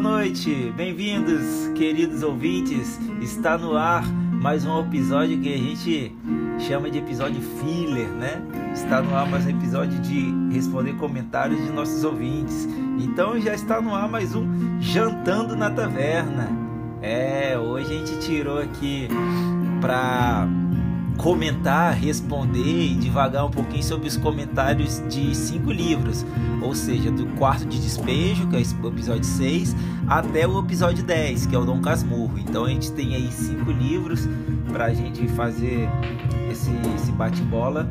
Boa noite. Bem-vindos, queridos ouvintes. Está no ar mais um episódio que a gente chama de episódio filler, né? Está no ar mais um episódio de responder comentários de nossos ouvintes. Então já está no ar mais um Jantando na Taverna. É, hoje a gente tirou aqui para comentar, responder e divagar um pouquinho sobre os comentários de cinco livros, ou seja, do quarto de despejo, que é o episódio 6, até o episódio 10, que é o Dom Casmurro. Então a gente tem aí cinco livros para a gente fazer esse, esse bate-bola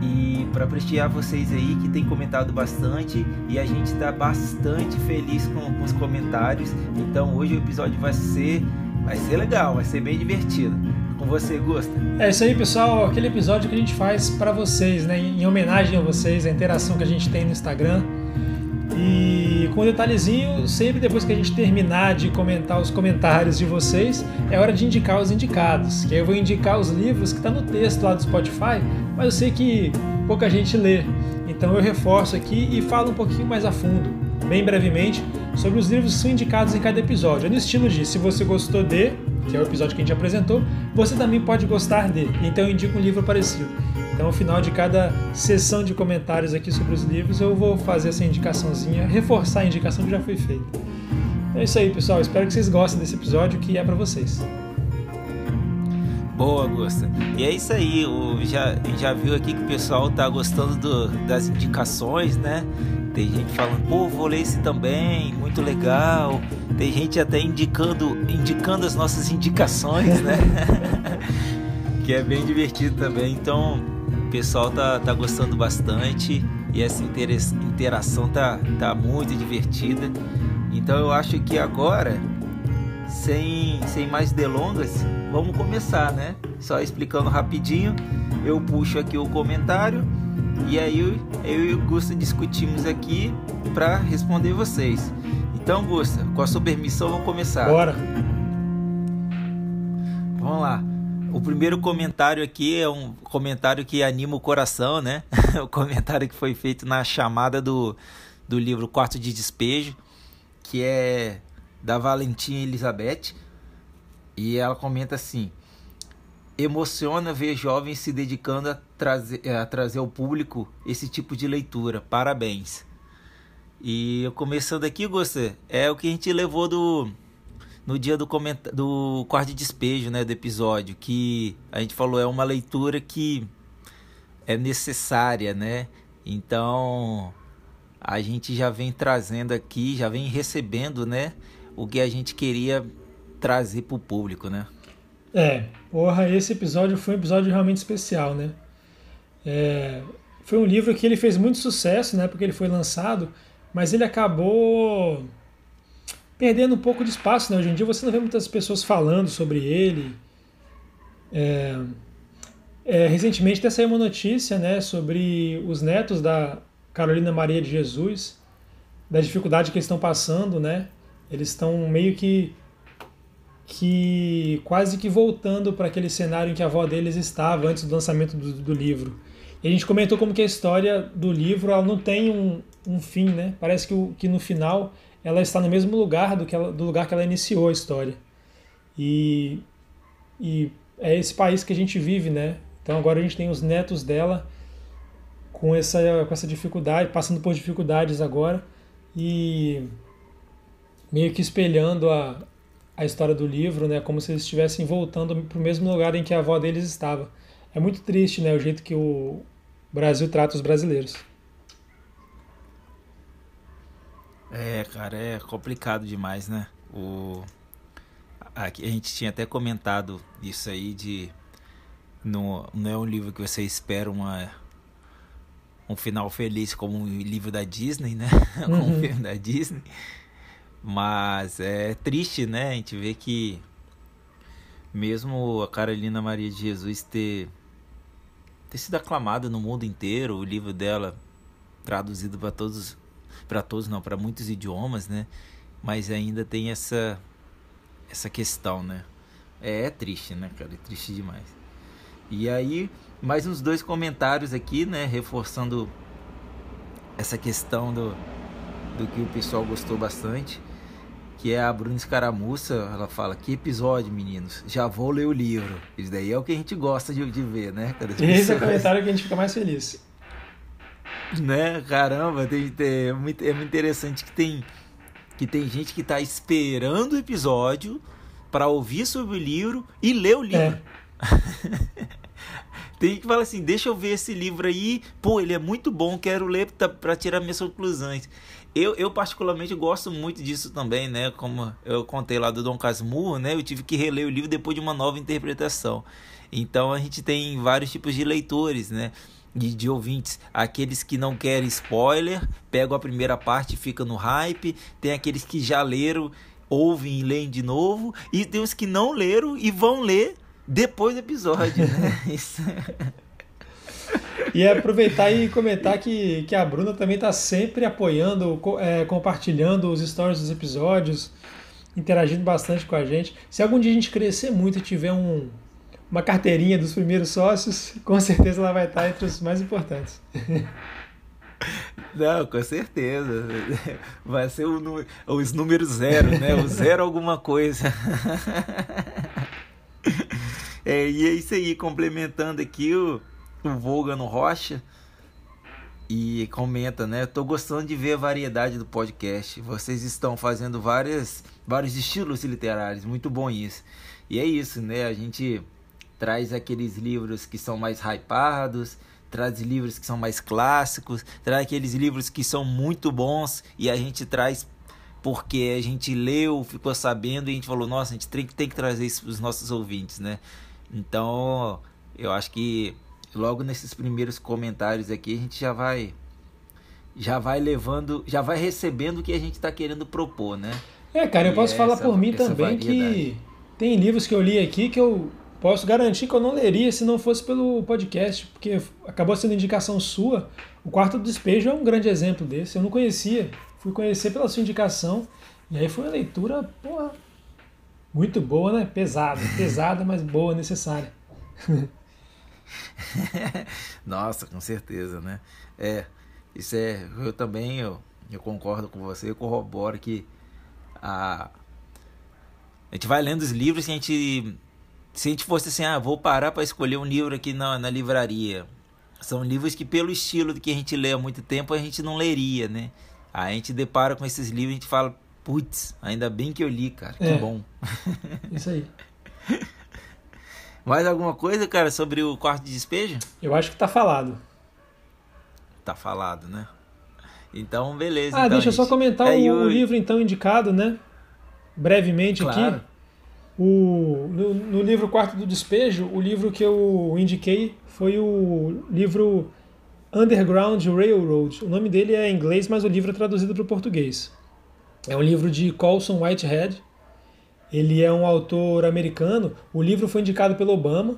e para prestigiar vocês aí que tem comentado bastante e a gente está bastante feliz com, com os comentários. Então hoje o episódio vai ser vai ser legal, vai ser bem divertido você, Gusta. É isso aí, pessoal. Aquele episódio que a gente faz para vocês, né? Em homenagem a vocês, a interação que a gente tem no Instagram. E com um detalhezinho, sempre depois que a gente terminar de comentar os comentários de vocês, é hora de indicar os indicados. Que aí eu vou indicar os livros que está no texto lá do Spotify, mas eu sei que pouca gente lê. Então eu reforço aqui e falo um pouquinho mais a fundo, bem brevemente, sobre os livros que são indicados em cada episódio. É no estilo de se você gostou de, que é o episódio que a gente apresentou, você também pode gostar de. Então eu indico um livro parecido. Então, ao final de cada sessão de comentários aqui sobre os livros, eu vou fazer essa indicaçãozinha, reforçar a indicação que já foi feita. É isso aí, pessoal. Espero que vocês gostem desse episódio que é para vocês. Boa, Augusta. E é isso aí. O, já, já viu aqui que o pessoal tá gostando do, das indicações, né? Tem gente falando, pô, vou ler esse também, muito legal. Tem gente até indicando, indicando as nossas indicações, né? que é bem divertido também. Então, o pessoal tá, tá gostando bastante e essa interação tá, tá muito divertida. Então, eu acho que agora, sem, sem mais delongas, vamos começar, né? Só explicando rapidinho, eu puxo aqui o comentário e aí eu e o Gusta discutimos aqui para responder vocês. Então, Gusta, com a sua permissão, vamos começar. Bora. Vamos lá. O primeiro comentário aqui é um comentário que anima o coração, né? o comentário que foi feito na chamada do, do livro Quarto de Despejo, que é da Valentina Elizabeth. E ela comenta assim: emociona ver jovens se dedicando a trazer, a trazer ao público esse tipo de leitura. Parabéns. E começando aqui, você é o que a gente levou do no dia do comenta do quarto de despejo, né, do episódio, que a gente falou é uma leitura que é necessária, né? Então, a gente já vem trazendo aqui, já vem recebendo, né, o que a gente queria trazer para o público, né? É, porra, esse episódio foi um episódio realmente especial, né? É, foi um livro que ele fez muito sucesso, né? Porque ele foi lançado, mas ele acabou perdendo um pouco de espaço, né? Hoje em dia você não vê muitas pessoas falando sobre ele. É, é, recentemente até saiu uma notícia, né? Sobre os netos da Carolina Maria de Jesus, da dificuldade que eles estão passando, né? Eles estão meio que que quase que voltando para aquele cenário em que a avó deles estava antes do lançamento do, do, livro. E a gente comentou como que a história do livro ela não tem um, um fim, né? Parece que, o, que no final ela está no mesmo lugar do, que ela, do lugar que ela iniciou a história. E, e é esse país que a gente vive, né? Então agora a gente tem os netos dela com essa, com essa dificuldade, passando por dificuldades agora e meio que espelhando a, a história do livro, né, como se eles estivessem voltando para o mesmo lugar em que a avó deles estava. É muito triste, né, o jeito que o Brasil trata os brasileiros. É, cara, é complicado demais, né? O aqui a gente tinha até comentado isso aí de no, não é um livro que você espera uma um final feliz como um livro da Disney, né? como um uhum. filme da Disney. Mas é triste, né? A gente vê que mesmo a Carolina Maria de Jesus ter, ter sido aclamada no mundo inteiro, o livro dela traduzido para todos, para todos não, para muitos idiomas, né? Mas ainda tem essa essa questão, né? É, é triste, né, cara? É triste demais. E aí, mais uns dois comentários aqui, né? Reforçando essa questão do, do que o pessoal gostou bastante, que é a Bruna Escaramuça. Ela fala: Que episódio, meninos? Já vou ler o livro. Isso daí é o que a gente gosta de, de ver, né? Esse é o comentário que a gente fica mais feliz. Né? Caramba, tem, tem, é, muito, é muito interessante que tem, que tem gente que está esperando o episódio para ouvir sobre o livro e ler o livro. É. Tem que falar assim, deixa eu ver esse livro aí, pô, ele é muito bom, quero ler para tirar minhas conclusões. Eu, eu particularmente gosto muito disso também, né? Como eu contei lá do Dom Casmurro, né? Eu tive que reler o livro depois de uma nova interpretação. Então a gente tem vários tipos de leitores, né? De, de, ouvintes. Aqueles que não querem spoiler, pegam a primeira parte e ficam no hype. Tem aqueles que já leram, ouvem e leem de novo. E tem os que não leram e vão ler depois do episódio, né? Isso. E aproveitar e comentar que, que a Bruna também está sempre apoiando, é, compartilhando os stories dos episódios, interagindo bastante com a gente. Se algum dia a gente crescer muito e tiver um, uma carteirinha dos primeiros sócios, com certeza ela vai estar entre os mais importantes. Não, com certeza. Vai ser o, os números zero, né? O zero alguma coisa. É, e é isso aí, complementando aqui o, o Volgano Rocha. E comenta, né? Tô gostando de ver a variedade do podcast. Vocês estão fazendo várias, vários estilos literários. Muito bom isso. E é isso, né? A gente traz aqueles livros que são mais hypados, traz livros que são mais clássicos, traz aqueles livros que são muito bons e a gente traz porque a gente leu, ficou sabendo e a gente falou, nossa, a gente tem, tem que trazer isso para os nossos ouvintes, né? Então, eu acho que logo nesses primeiros comentários aqui a gente já vai já vai levando, já vai recebendo o que a gente está querendo propor, né? É, cara, eu posso essa, falar por mim também variedade. que tem livros que eu li aqui que eu posso garantir que eu não leria se não fosse pelo podcast, porque acabou sendo indicação sua. O Quarto do Despejo é um grande exemplo desse. Eu não conhecia, fui conhecer pela sua indicação, e aí foi uma leitura, porra, muito boa, né? Pesada. Pesada, mas boa, necessária. Nossa, com certeza, né? É, isso é. Eu também eu, eu concordo com você, eu corroboro que a, a gente vai lendo os livros que a gente. Se a gente fosse assim, ah, vou parar para escolher um livro aqui na, na livraria. São livros que, pelo estilo que a gente lê há muito tempo, a gente não leria, né? Aí a gente depara com esses livros e a gente fala, Putz, ainda bem que eu li, cara. Que é. bom. Isso aí. Mais alguma coisa, cara, sobre o quarto de despejo? Eu acho que tá falado. Tá falado, né? Então, beleza. Ah, então, deixa eu só comentar é, o, o, livro então indicado, né? Brevemente claro. aqui. O, no, no, livro Quarto do Despejo, o livro que eu indiquei foi o livro Underground Railroad. O nome dele é em inglês, mas o livro é traduzido para o português. É um livro de Colson Whitehead. Ele é um autor americano. O livro foi indicado pelo Obama.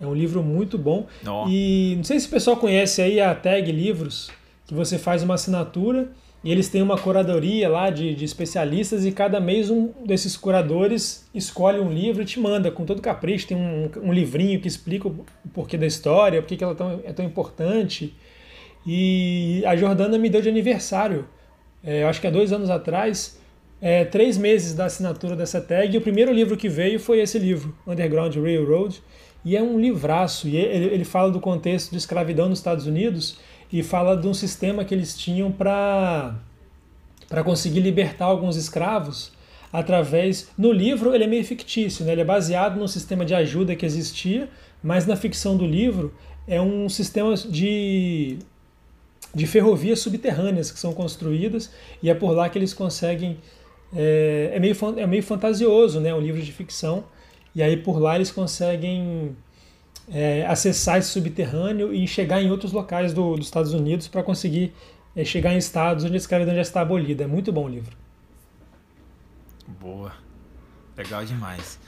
É um livro muito bom. Oh. E não sei se o pessoal conhece aí a Tag Livros, que você faz uma assinatura e eles têm uma curadoria lá de, de especialistas e cada mês um desses curadores escolhe um livro e te manda com todo capricho. Tem um, um livrinho que explica o porquê da história, por que ela é tão, é tão importante. E a Jordana me deu de aniversário é, eu acho que há dois anos atrás, é, três meses da assinatura dessa tag, e o primeiro livro que veio foi esse livro, Underground Railroad, e é um livraço, e ele, ele fala do contexto de escravidão nos Estados Unidos e fala de um sistema que eles tinham para conseguir libertar alguns escravos através no livro ele é meio fictício né? ele é baseado num sistema de ajuda que existia mas na ficção do livro é um sistema de de ferrovias subterrâneas que são construídas e é por lá que eles conseguem. É, é, meio, é meio fantasioso, né? Um livro de ficção. E aí por lá eles conseguem é, acessar esse subterrâneo e chegar em outros locais do, dos Estados Unidos para conseguir é, chegar em estados onde a escravidão já está abolida. É muito bom o livro. Boa. Legal demais.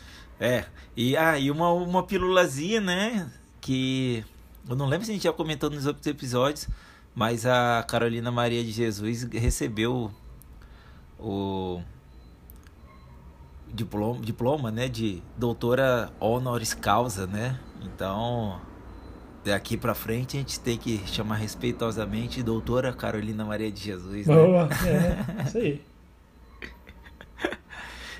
É, e, ah, e uma, uma pílulazinha, né? Que eu não lembro se a gente já comentou nos outros episódios, mas a Carolina Maria de Jesus recebeu o diploma, diploma né, de doutora honoris causa, né? Então, daqui para frente a gente tem que chamar respeitosamente doutora Carolina Maria de Jesus. Né? Boa, é, isso aí.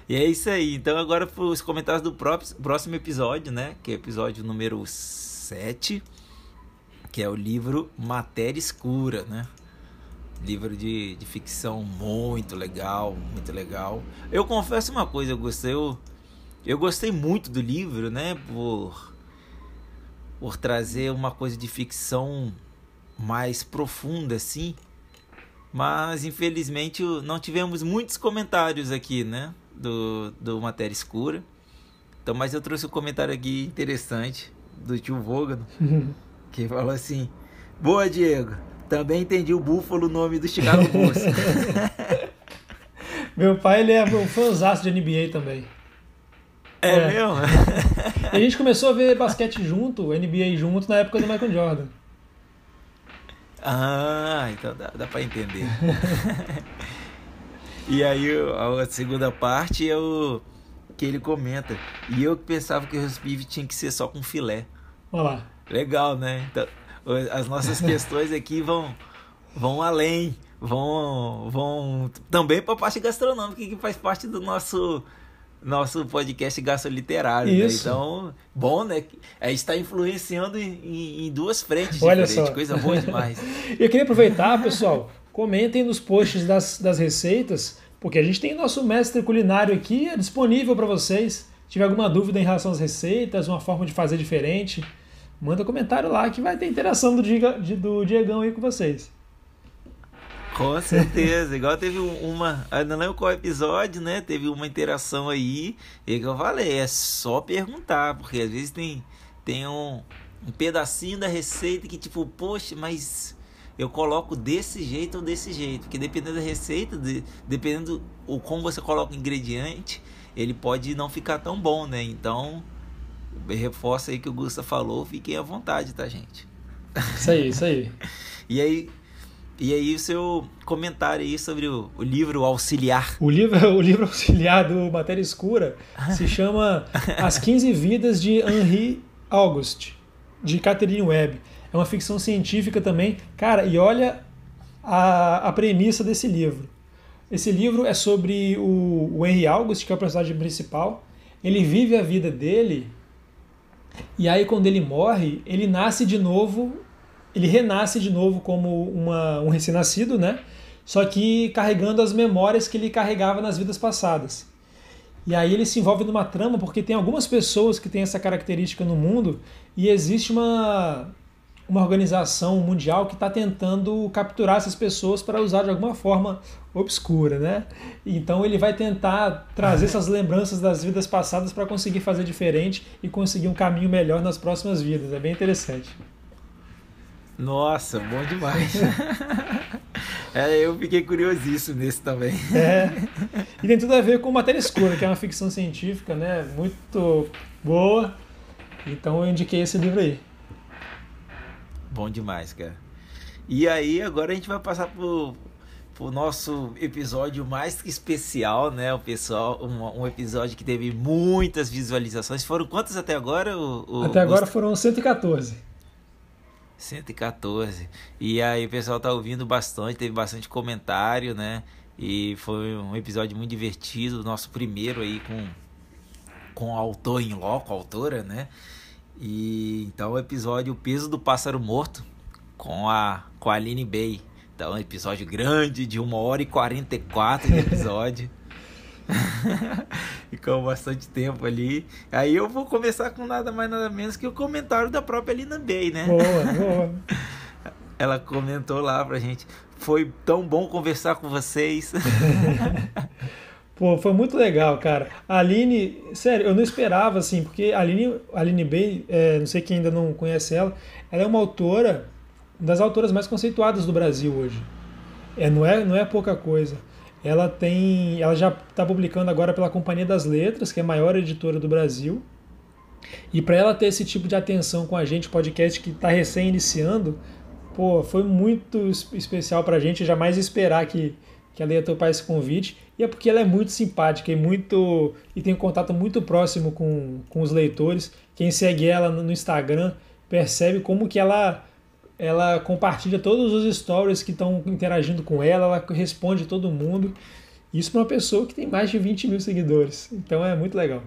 E é isso aí. Então agora para os comentários do próximo episódio, né? Que é o episódio número 7, que é o livro Matéria Escura, né? Livro de, de ficção muito legal, muito legal. Eu confesso uma coisa, eu gostei, eu, eu gostei muito do livro, né? Por, por trazer uma coisa de ficção mais profunda, assim. Mas infelizmente não tivemos muitos comentários aqui, né? Do, do Matéria Escura. Então, mas eu trouxe um comentário aqui interessante do tio Vogan, que falou assim: Boa, Diego. Também entendi o Búfalo, o nome do Chicago Bulls. Meu pai, ele é um fãzaço de NBA também. É, é. mesmo? e a gente começou a ver basquete junto, NBA junto, na época do Michael Jordan. Ah, então dá, dá pra entender. e aí a segunda parte é o que ele comenta. E eu pensava que o roast tinha que ser só com filé. Olha lá. Legal, né? Então, as nossas questões aqui vão, vão além, vão, vão também para a parte gastronômica que faz parte do nosso nosso podcast gastroliterário. Né? Então, bom, né? A gente está influenciando em, em, duas frentes Olha diferentes, só. coisa boa demais. Eu queria aproveitar, pessoal, comentem nos posts das, das receitas, porque a gente tem nosso mestre culinário aqui é disponível para vocês. Se tiver alguma dúvida em relação às receitas, uma forma de fazer diferente, manda comentário lá que vai ter interação do, Diga, do Diegão aí com vocês. Com certeza, igual teve uma, não lembro qual episódio, né? Teve uma interação aí, e que eu falei, é só perguntar, porque às vezes tem, tem um, um pedacinho da receita que tipo, poxa, mas eu coloco desse jeito ou desse jeito, porque dependendo da receita, de, dependendo o como você coloca o ingrediente, ele pode não ficar tão bom, né? Então, reforça aí que o Gusta falou, fiquem à vontade, tá, gente? Isso aí, isso aí. e aí, e aí o seu comentário aí sobre o, o, livro Auxiliar. O livro, o livro auxiliar do Matéria Escura se chama As 15 Vidas de Henri Auguste, de Catherine Webb. É uma ficção científica também. Cara, e olha a, a premissa desse livro. Esse livro é sobre o, o Henry August, que é o personagem principal. Ele vive a vida dele e aí, quando ele morre, ele nasce de novo, ele renasce de novo como uma, um recém-nascido, né? Só que carregando as memórias que ele carregava nas vidas passadas. E aí ele se envolve numa trama porque tem algumas pessoas que têm essa característica no mundo e existe uma, uma organização mundial que está tentando capturar essas pessoas para usar de alguma forma obscura, né? Então ele vai tentar trazer essas lembranças das vidas passadas para conseguir fazer diferente e conseguir um caminho melhor nas próximas vidas. É bem interessante. Nossa, bom demais. é, eu fiquei curiosíssimo nesse também. É. E tem tudo a ver com Matéria Escura, que é uma ficção científica, né? Muito boa. Então eu indiquei esse livro aí. Bom demais, cara. E aí, agora a gente vai passar pro, pro nosso episódio mais que especial, né? O pessoal, um, um, episódio que teve muitas visualizações. Foram quantas até agora? O, o, até agora os... foram 114. 114. E aí o pessoal tá ouvindo bastante, teve bastante comentário, né? E foi um episódio muito divertido, nosso primeiro aí com com autor em loco, autora, né? E então o episódio O Peso do Pássaro Morto com a, com a Aline Bay. Então, um episódio grande de 1 hora e 44 de episódio. Ficou bastante tempo ali. Aí eu vou começar com nada mais nada menos que o comentário da própria Alina Bay, né? Boa, boa. Ela comentou lá pra gente. Foi tão bom conversar com vocês. Pô, foi muito legal, cara. A Aline, sério, eu não esperava, assim, porque a Aline, a Aline Bay, é, não sei quem ainda não conhece ela, ela é uma autora, das autoras mais conceituadas do Brasil hoje. É, não, é, não é pouca coisa. Ela tem. Ela já está publicando agora pela Companhia das Letras, que é a maior editora do Brasil. E para ela ter esse tipo de atenção com a gente, podcast que está recém iniciando, pô, foi muito especial para a gente. jamais esperar que, que ela ia topar esse convite. E é porque ela é muito simpática e muito e tem um contato muito próximo com, com os leitores. Quem segue ela no Instagram percebe como que ela ela compartilha todos os stories que estão interagindo com ela, ela responde todo mundo. Isso para uma pessoa que tem mais de 20 mil seguidores. Então é muito legal.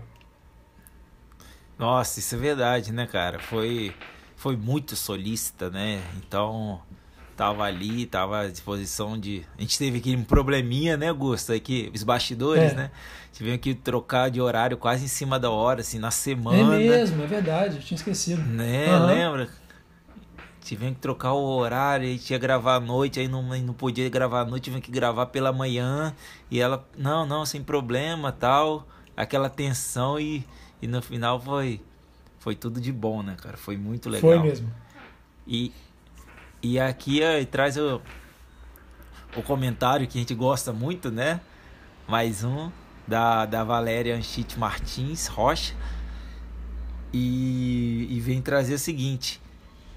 Nossa, isso é verdade, né, cara? Foi, foi muito solícita, né? Então, tava ali, tava à disposição de. A gente teve aqui um probleminha, né, Augusto? Aqui, os bastidores, é. né? Tivemos que trocar de horário quase em cima da hora, assim, na semana. É mesmo, é verdade, eu tinha esquecido. Né, uhum. lembra? Tivemos que trocar o horário, a gente ia gravar à noite, aí não, não podia gravar à noite, tivemos que gravar pela manhã. E ela, não, não, sem problema, tal. Aquela tensão e, e no final foi, foi tudo de bom, né, cara? Foi muito legal. Foi mesmo. E, e aqui ó, traz o, o comentário que a gente gosta muito, né? Mais um, da, da Valéria Anchite Martins Rocha. E, e vem trazer o seguinte: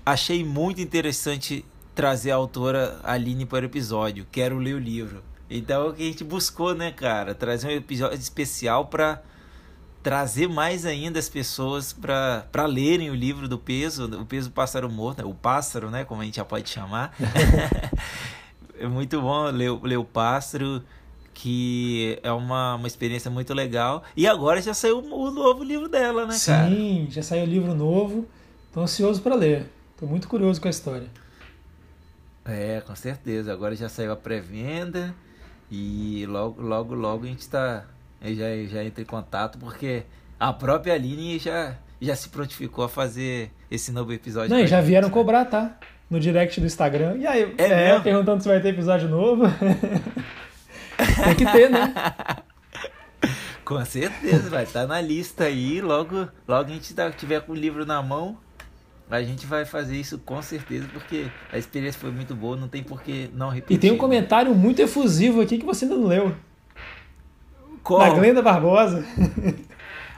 achei muito interessante trazer a autora Aline para o episódio. Quero ler o livro. Então é o que a gente buscou, né, cara? Trazer um episódio especial para trazer mais ainda as pessoas para lerem o livro do peso, o peso do pássaro morto, né? o pássaro, né, como a gente já pode chamar. é muito bom ler, ler o pássaro, que é uma, uma experiência muito legal. E agora já saiu o novo livro dela, né, Sim, cara? Sim, já saiu o livro novo. Tô ansioso para ler. Tô muito curioso com a história. É, com certeza. Agora já saiu a pré-venda e logo, logo, logo a gente já, já entra em contato, porque a própria Aline já, já se prontificou a fazer esse novo episódio. Não, e já vieram cobrar, tá? No direct do Instagram. E aí, é, é perguntando se vai ter episódio novo. Tem que ter, né? Com certeza, vai estar tá na lista aí. Logo, logo a gente tiver com o livro na mão, a gente vai fazer isso com certeza, porque a experiência foi muito boa, não tem por que não repetir. E tem um comentário muito efusivo aqui que você ainda não leu. Qual? Da Glenda Barbosa.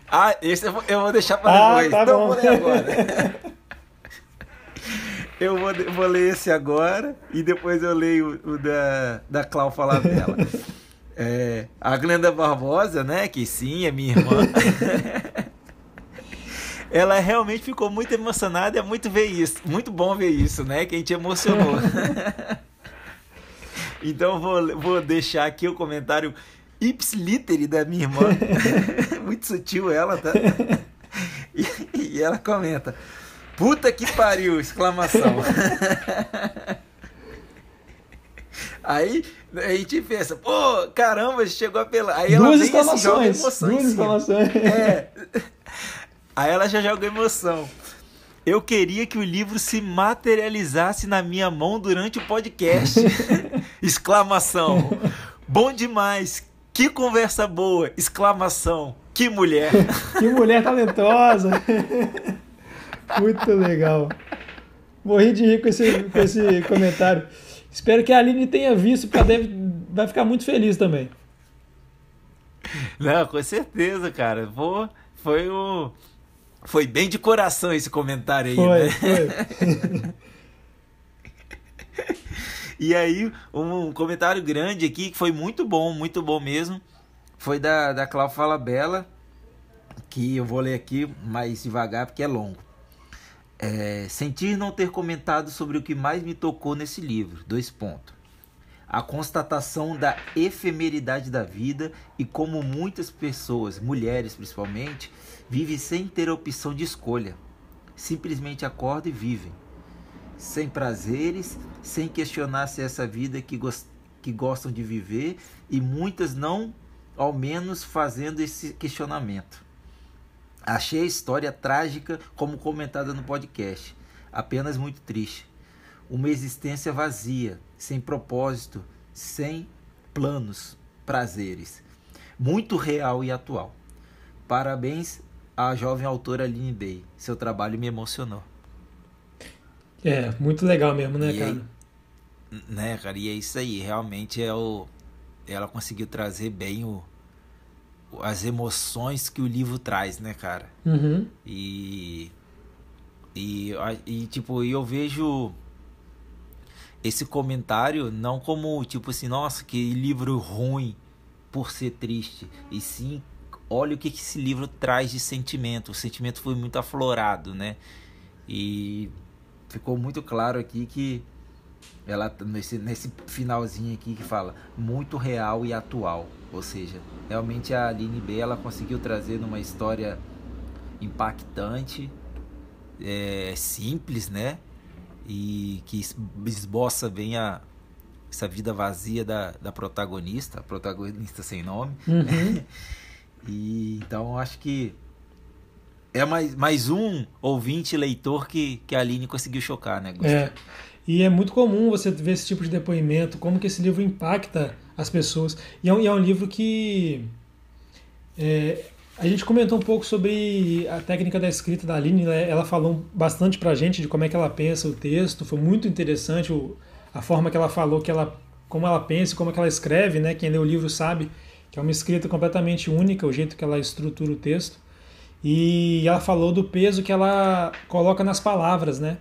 Ah, esse eu vou, deixar para ah, depois. Tá então bom. vou ler agora. eu vou, vou ler esse agora e depois eu leio o, o da, da Clau dela. É, a Glenda Barbosa, né? Que sim, é minha irmã. ela realmente ficou muito emocionada. É muito ver isso, muito bom ver isso, né? Que a gente emocionou. então vou, vou deixar aqui o comentário ipsiliter da minha irmã. Muito sutil ela, tá? E, e, ela comenta: Puta que pariu! Exclamação. Aí a gente pensa, pô, caramba, chegou a pela. Aí ela duas vem joga emoção. Duas exclamações. É. Aí ela já joga emoção. Eu queria que o livro se materializasse na minha mão durante o podcast. Exclamação. Bom demais. Que conversa boa! Exclamação! Que mulher! que mulher talentosa! Muito legal. Morri de rir com esse, com esse comentário. Espero que a Aline tenha visto, porque ela deve, vai ficar muito feliz também. Não, com certeza, cara. Vou, foi o. Foi bem de coração esse comentário aí, foi, né? Foi. E aí, um comentário grande aqui, que foi muito bom, muito bom mesmo, foi da, da Cláudia Fala Bela, que eu vou ler aqui mais devagar porque é longo. É, sentir não ter comentado sobre o que mais me tocou nesse livro. Dois pontos. A constatação da efemeridade da vida e como muitas pessoas, mulheres principalmente, vivem sem ter opção de escolha. Simplesmente acordam e vivem sem prazeres, sem questionar se é essa vida que, que gostam de viver e muitas não, ao menos, fazendo esse questionamento. Achei a história trágica, como comentada no podcast, apenas muito triste. Uma existência vazia, sem propósito, sem planos, prazeres. Muito real e atual. Parabéns à jovem autora Aline Day. Seu trabalho me emocionou. É, muito legal mesmo, né, e cara? Aí, né, cara, e é isso aí, realmente é o ela conseguiu trazer bem o as emoções que o livro traz, né, cara? Uhum. E, e e tipo, eu vejo esse comentário não como tipo assim, nossa, que livro ruim por ser triste, e sim, olha o que esse livro traz de sentimento. O sentimento foi muito aflorado, né? E ficou muito claro aqui que ela nesse, nesse finalzinho aqui que fala muito real e atual, ou seja, realmente a Aline B ela conseguiu trazer numa história impactante, é, simples, né? E que esboça bem a, essa vida vazia da, da protagonista, protagonista sem nome. Uhum. e então acho que é mais, mais um ouvinte leitor que, que a Aline conseguiu chocar, né, Gustavo? É. E é muito comum você ver esse tipo de depoimento, como que esse livro impacta as pessoas. E é um, e é um livro que. É, a gente comentou um pouco sobre a técnica da escrita da Aline, né? ela falou bastante pra gente de como é que ela pensa o texto, foi muito interessante o, a forma que ela falou, que ela, como ela pensa, como é que ela escreve, né? Quem lê o livro sabe que é uma escrita completamente única, o jeito que ela estrutura o texto. E ela falou do peso que ela coloca nas palavras, né?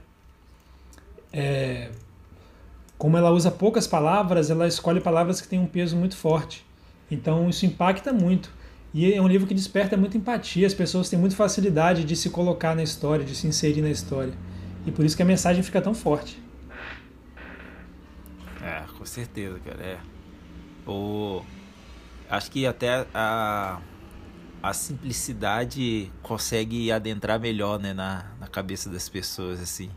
É, como ela usa poucas palavras, ela escolhe palavras que têm um peso muito forte. Então isso impacta muito. E é um livro que desperta muita empatia, as pessoas têm muita facilidade de se colocar na história, de se inserir na história. E por isso que a mensagem fica tão forte. É, com certeza, cara. É. O... Acho que até a, a simplicidade consegue adentrar melhor né, na, na cabeça das pessoas, assim.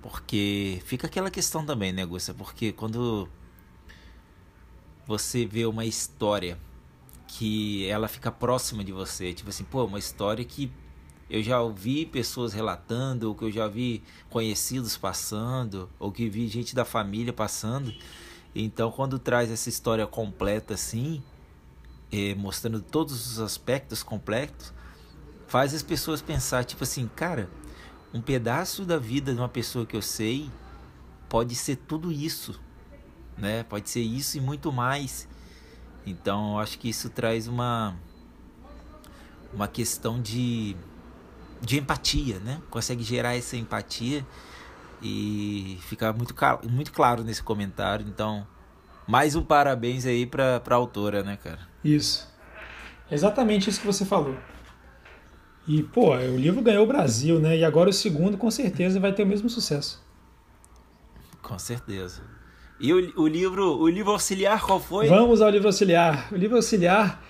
Porque fica aquela questão também, né, Gusta? Porque quando você vê uma história que ela fica próxima de você, tipo assim, pô, uma história que eu já ouvi pessoas relatando, ou que eu já vi conhecidos passando, ou que vi gente da família passando. Então, quando traz essa história completa assim, eh, mostrando todos os aspectos completos, faz as pessoas pensar, tipo assim, cara, um pedaço da vida de uma pessoa que eu sei pode ser tudo isso, né? Pode ser isso e muito mais. Então, acho que isso traz uma uma questão de de empatia, né? Consegue gerar essa empatia e fica muito, muito claro nesse comentário. Então, mais um parabéns aí para a autora, né, cara? Isso. Exatamente isso que você falou. E, pô, o livro ganhou o Brasil, né? E agora o segundo com certeza vai ter o mesmo sucesso. Com certeza. E o, o livro, o livro auxiliar qual foi? Vamos ao livro auxiliar. O livro auxiliar,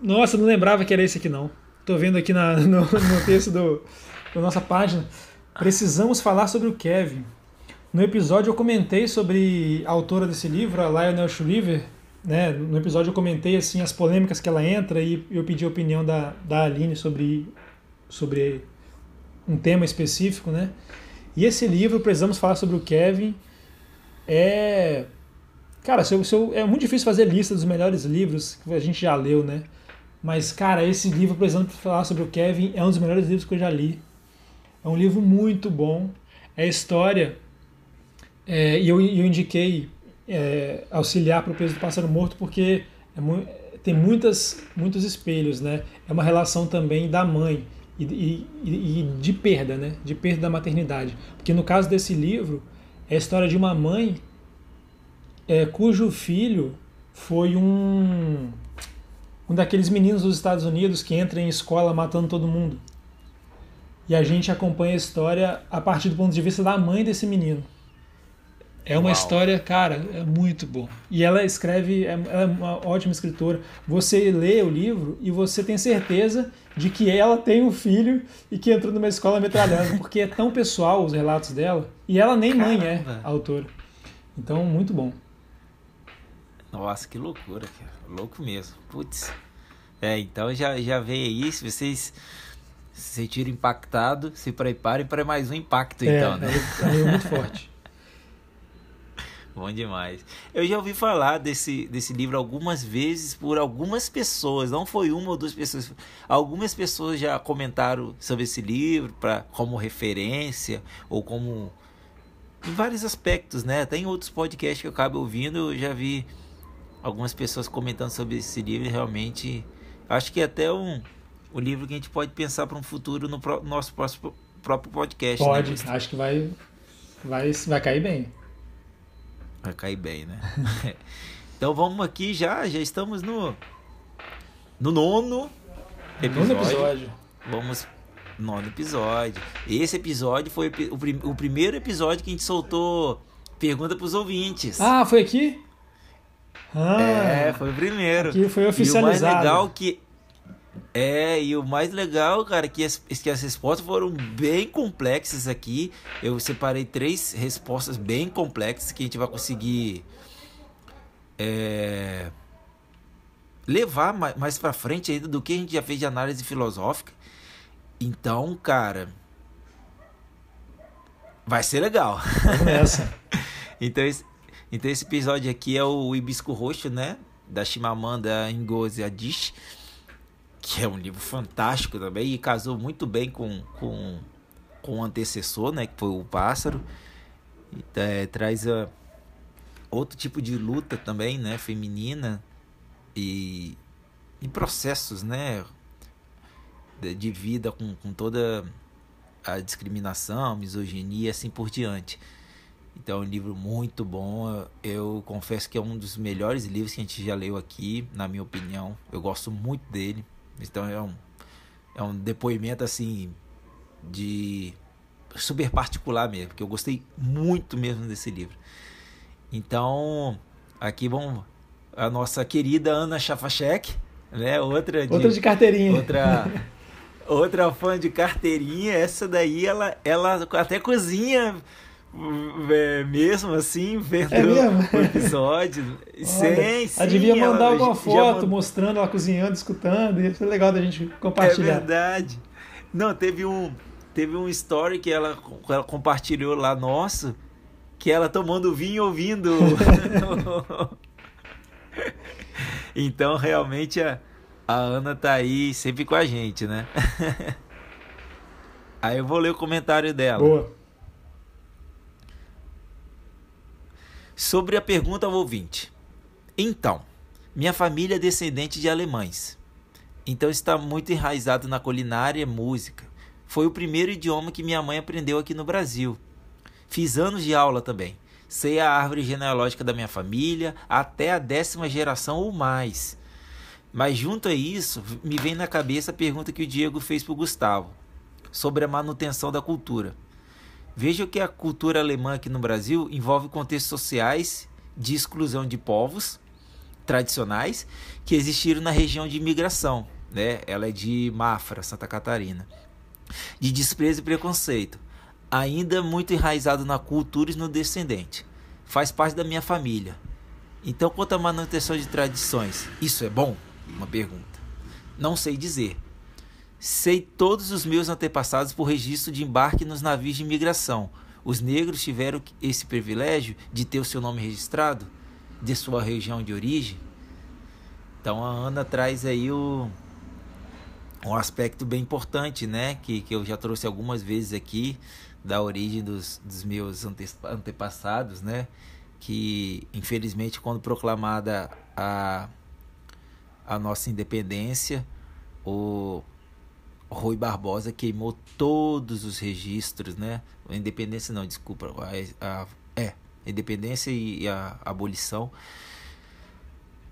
nossa, não lembrava que era esse aqui não. Tô vendo aqui na, no, no texto do, da nossa página. Precisamos falar sobre o Kevin. No episódio eu comentei sobre a autora desse livro, a Lionel Shriver, né? No episódio eu comentei assim as polêmicas que ela entra e eu pedi a opinião da, da Aline sobre, sobre um tema específico, né? E esse livro, Precisamos Falar sobre o Kevin, é. Cara, se eu, se eu, é muito difícil fazer lista dos melhores livros que a gente já leu, né? Mas, cara, esse livro, Precisamos Falar sobre o Kevin, é um dos melhores livros que eu já li. É um livro muito bom. É história. É, e eu, eu indiquei é, auxiliar para o peso do pássaro morto porque é, tem muitas, muitos espelhos, né? É uma relação também da mãe e, e, e, de perda, né? De perda da maternidade. Porque no caso desse livro, é a história de uma mãe é, cujo filho foi um, um daqueles meninos dos Estados Unidos que entra em escola matando todo mundo. E a gente acompanha a história a partir do ponto de vista da mãe desse menino. É uma Uau. história, cara, é muito bom. E ela escreve, é, ela é uma ótima escritora. Você lê o livro e você tem certeza de que ela tem um filho e que entrou numa escola metralhando, porque é tão pessoal os relatos dela. E ela nem Caramba. mãe é a autora. Então, muito bom. Nossa, que loucura, cara. Louco mesmo. Putz. É, então já, já veio aí, se vocês se sentiram impactados, se preparem para mais um impacto, é, então, né? É, é muito forte. Bom demais. Eu já ouvi falar desse, desse livro algumas vezes por algumas pessoas, não foi uma ou duas pessoas. Algumas pessoas já comentaram sobre esse livro pra, como referência ou como. em vários aspectos, né? Tem outros podcasts que eu acabo ouvindo, eu já vi algumas pessoas comentando sobre esse livro e realmente. Acho que é até um, um livro que a gente pode pensar para um futuro no pro, nosso próximo, próprio podcast. Né, pode, né? acho que vai, vai, vai cair bem. Vai cair bem, né? então vamos aqui já, já estamos no no nono episódio. Nono episódio. Vamos Nono episódio. Esse episódio foi o, prim o primeiro episódio que a gente soltou pergunta pros ouvintes. Ah, foi aqui? Ah, é, foi o primeiro. Aqui foi oficializado. E o mais legal que é, e o mais legal, cara, que as, que as respostas foram bem complexas aqui. Eu separei três respostas bem complexas que a gente vai conseguir é, levar mais, mais para frente ainda do que a gente já fez de análise filosófica. Então, cara, vai ser legal. Essa. então, esse, então esse episódio aqui é o Hibisco Roxo, né? Da Chimamanda Ngozi Adichie, que é um livro fantástico também e casou muito bem com, com, com o antecessor, né? Que foi o Pássaro. É, traz a, outro tipo de luta também, né? Feminina e, e processos, né? de, de vida com, com toda a discriminação, misoginia e assim por diante. Então é um livro muito bom. Eu confesso que é um dos melhores livros que a gente já leu aqui, na minha opinião. Eu gosto muito dele. Então é um, é um depoimento assim de super particular mesmo, porque eu gostei muito mesmo desse livro. Então, aqui vamos a nossa querida Ana Chafachek, né? Outra de, outra de carteirinha. Outra Outra fã de carteirinha, essa daí ela, ela até cozinha é, mesmo assim, vendo é o episódio. sim, sim, ela devia mandar alguma foto mostrando ela cozinhando, escutando. Ia ser legal da gente compartilhar. É verdade. Não, teve um, teve um story que ela, ela compartilhou lá nosso, que ela tomando vinho ouvindo. então, realmente, a a Ana tá aí sempre com a gente, né? aí eu vou ler o comentário dela. Boa. Sobre a pergunta ao ouvinte. Então, minha família é descendente de alemães. Então está muito enraizado na culinária e música. Foi o primeiro idioma que minha mãe aprendeu aqui no Brasil. Fiz anos de aula também. Sei a árvore genealógica da minha família até a décima geração ou mais. Mas junto a isso, me vem na cabeça a pergunta que o Diego fez para o Gustavo sobre a manutenção da cultura. Veja que a cultura alemã aqui no Brasil envolve contextos sociais de exclusão de povos tradicionais que existiram na região de imigração. Né? Ela é de Mafra, Santa Catarina. De desprezo e preconceito. Ainda muito enraizado na cultura e no descendente. Faz parte da minha família. Então, quanto à manutenção de tradições, isso é bom? Uma pergunta. Não sei dizer. Sei todos os meus antepassados por registro de embarque nos navios de imigração. Os negros tiveram esse privilégio de ter o seu nome registrado de sua região de origem. Então a Ana traz aí o, um aspecto bem importante, né? Que, que eu já trouxe algumas vezes aqui da origem dos, dos meus ante, antepassados, né? Que infelizmente quando proclamada a a nossa independência, o Rui Barbosa queimou todos os registros, né? A independência não, desculpa, a, a, é, a independência e a, a abolição.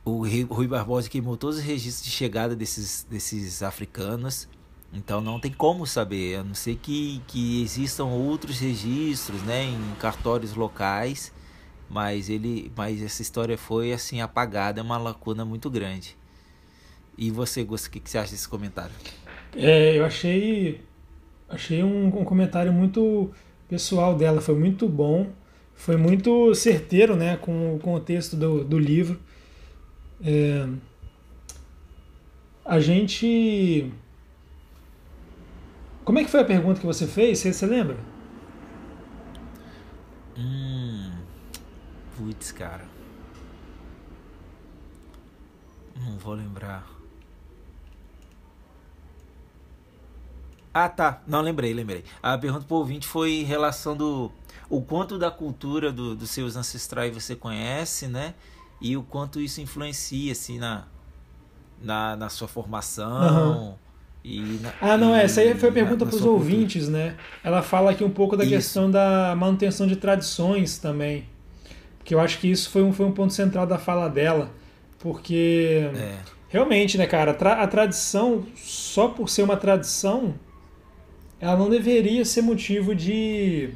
O Rui Barbosa queimou todos os registros de chegada desses, desses africanos. Então não tem como saber, a não ser que, que existam outros registros, né, em cartórios locais, mas ele, mas essa história foi assim apagada, é uma lacuna muito grande. E você, Gus, o que, que você acha desse comentário? É, eu achei, achei um, um comentário muito pessoal dela, foi muito bom, foi muito certeiro né, com o contexto do, do livro. É, a gente. Como é que foi a pergunta que você fez? Você, você lembra? Hum. Putz, cara. Não vou lembrar. Ah, tá. Não, lembrei, lembrei. A pergunta pro ouvinte foi em relação do o quanto da cultura do, dos seus ancestrais você conhece, né? E o quanto isso influencia, assim, na, na, na sua formação. Uhum. E na, ah, não, e, essa aí foi a pergunta para os ouvintes, né? Ela fala aqui um pouco da isso. questão da manutenção de tradições também. Porque eu acho que isso foi um, foi um ponto central da fala dela. Porque, é. realmente, né, cara, a tradição, só por ser uma tradição, ela não deveria ser motivo de,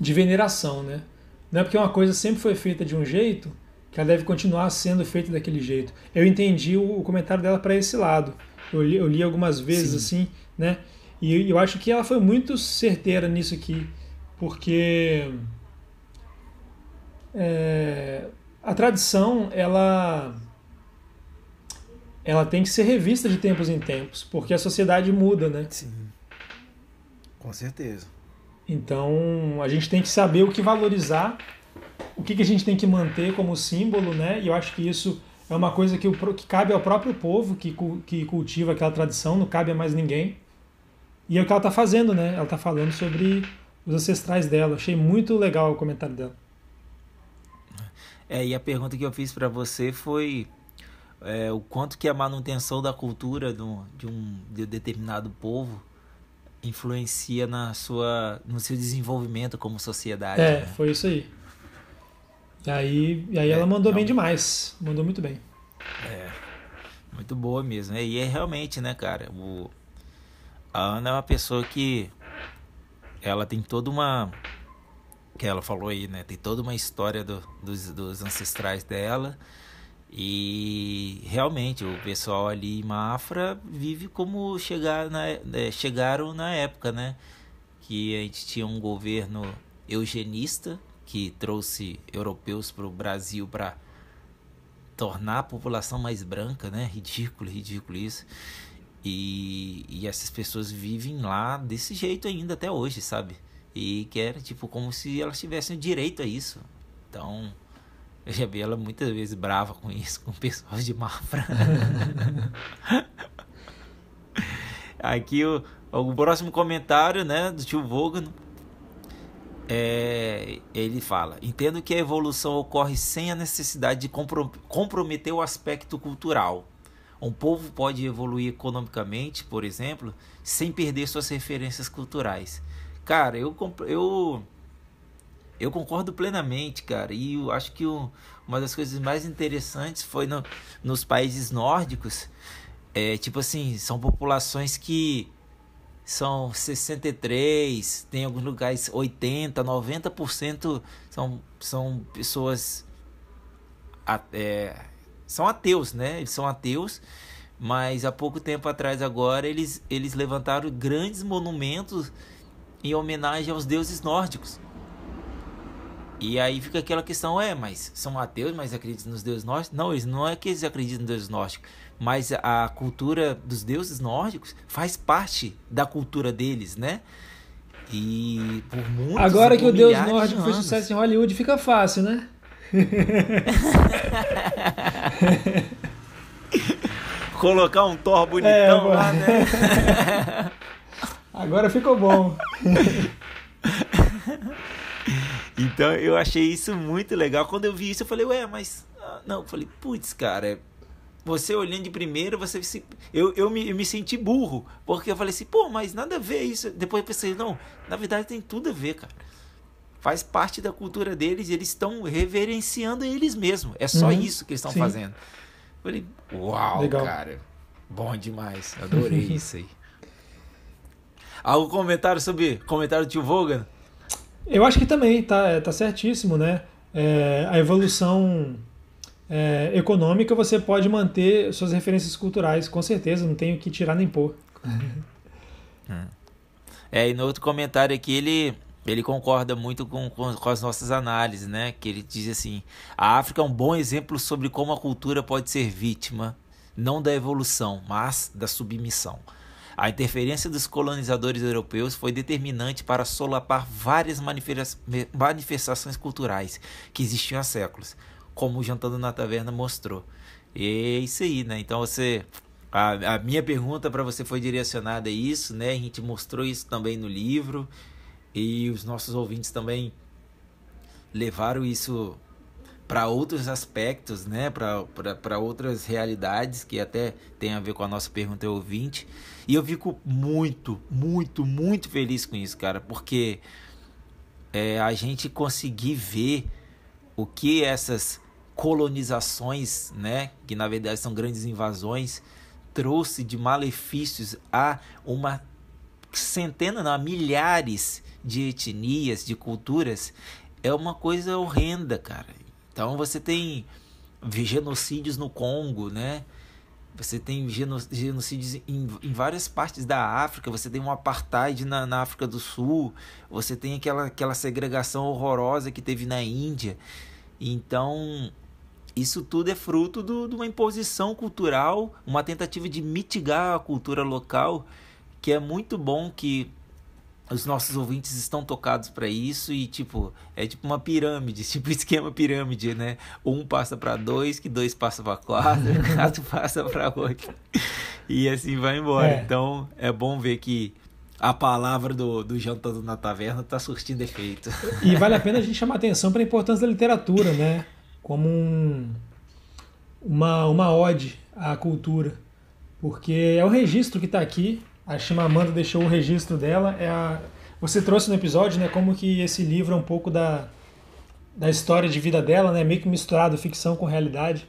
de veneração, né? Não é porque uma coisa sempre foi feita de um jeito que ela deve continuar sendo feita daquele jeito. Eu entendi o, comentário dela para esse lado. Eu li, eu li algumas vezes Sim. assim, né? E eu acho que ela foi muito certeira nisso aqui, porque é, a tradição ela ela tem que ser revista de tempos em tempos, porque a sociedade muda, né? Sim. Com certeza. Então, a gente tem que saber o que valorizar, o que, que a gente tem que manter como símbolo, né? E eu acho que isso é uma coisa que, o, que cabe ao próprio povo que, que cultiva aquela tradição, não cabe a mais ninguém. E é o que ela está fazendo, né? Ela está falando sobre os ancestrais dela. Achei muito legal o comentário dela. É, e a pergunta que eu fiz para você foi é, o quanto que a manutenção da cultura do, de um de determinado povo influencia na sua no seu desenvolvimento como sociedade. É, né? foi isso aí. E aí, e aí é, ela mandou não, bem demais, mandou muito bem. É, muito boa mesmo. E é realmente, né, cara, o, a Ana é uma pessoa que ela tem toda uma que ela falou aí, né? Tem toda uma história do, dos, dos ancestrais dela e realmente o pessoal ali em Mafra vive como chegar na, é, chegaram na época, né? Que a gente tinha um governo eugenista que trouxe europeus para o Brasil para tornar a população mais branca, né? Ridículo, ridículo isso. E, e essas pessoas vivem lá desse jeito ainda até hoje, sabe? E que era tipo como se elas tivessem direito a isso. Então, eu já vi ela muitas vezes brava com isso, com pessoas de Mafra. Aqui o, o próximo comentário, né, do tio Vogan. É, ele fala: Entendo que a evolução ocorre sem a necessidade de comprometer o aspecto cultural. Um povo pode evoluir economicamente, por exemplo, sem perder suas referências culturais. Cara, eu, eu eu concordo plenamente, cara. E eu acho que o, uma das coisas mais interessantes foi no, nos países nórdicos. É, tipo assim, são populações que são 63, tem alguns lugares 80, 90% são, são pessoas é, são ateus, né? Eles são ateus, mas há pouco tempo atrás agora eles, eles levantaram grandes monumentos em homenagem aos deuses nórdicos. E aí fica aquela questão, é, mas são ateus, mas acreditam nos deuses nórdicos? Não, eles não é que eles acreditam nos deuses nórdicos, mas a cultura dos deuses nórdicos faz parte da cultura deles, né? E por muitos Agora que o deus nórdico de fez sucesso em Hollywood, fica fácil, né? Colocar um Thor bonitão é, lá, né? Agora ficou bom. Então eu achei isso muito legal. Quando eu vi isso, eu falei, ué, mas. Ah, não, eu falei, putz, cara, você olhando de primeira, você se. Eu, eu, me, eu me senti burro. Porque eu falei assim, pô, mas nada a ver isso. Depois eu pensei, não, na verdade tem tudo a ver, cara. Faz parte da cultura deles, eles estão reverenciando eles mesmos. É só uhum, isso que eles estão fazendo. Eu falei, uau, legal. cara. Bom demais. Adorei isso aí. Algum comentário sobre comentário do tio Vogan? Eu acho que também tá, tá certíssimo, né? É, a evolução é, econômica você pode manter suas referências culturais, com certeza, não tenho que tirar nem pôr. É, e no outro comentário aqui ele, ele concorda muito com, com, com, as nossas análises, né? Que ele diz assim: a África é um bom exemplo sobre como a cultura pode ser vítima, não da evolução, mas da submissão. A interferência dos colonizadores europeus foi determinante para solapar várias manifestações culturais que existiam há séculos, como o Jantando na Taverna mostrou. E é isso aí, né? Então você. A, a minha pergunta para você foi direcionada a isso, né? A gente mostrou isso também no livro e os nossos ouvintes também levaram isso para outros aspectos, né? Para outras realidades que até tem a ver com a nossa pergunta ouvinte. E eu fico muito, muito, muito feliz com isso, cara, porque é, a gente conseguir ver o que essas colonizações, né, que na verdade são grandes invasões, trouxe de malefícios a uma centenas, não, milhares de etnias, de culturas, é uma coisa horrenda, cara. Então você tem genocídios no Congo, né? Você tem genocídios em, em, várias partes da África, você tem um apartheid na, na, África do Sul, você tem aquela, aquela segregação horrorosa que teve na Índia. Então, isso tudo é fruto do, de uma imposição cultural, uma tentativa de mitigar a cultura local, que é muito bom que os nossos ouvintes estão tocados para isso e tipo é tipo uma pirâmide tipo esquema pirâmide né? Um passa para dois que dois passa para quatro quatro passa para oito. E assim vai embora. É. então é bom ver que a palavra do, do jantando na taverna está surtindo efeito. E vale a pena a gente chamar atenção para a importância da literatura né? Como um, uma uma ode à cultura. Porque é o registro que está aqui a Chimamanda deixou o registro dela. É a... Você trouxe no episódio né, como que esse livro é um pouco da, da história de vida dela, né, meio que misturado ficção com realidade.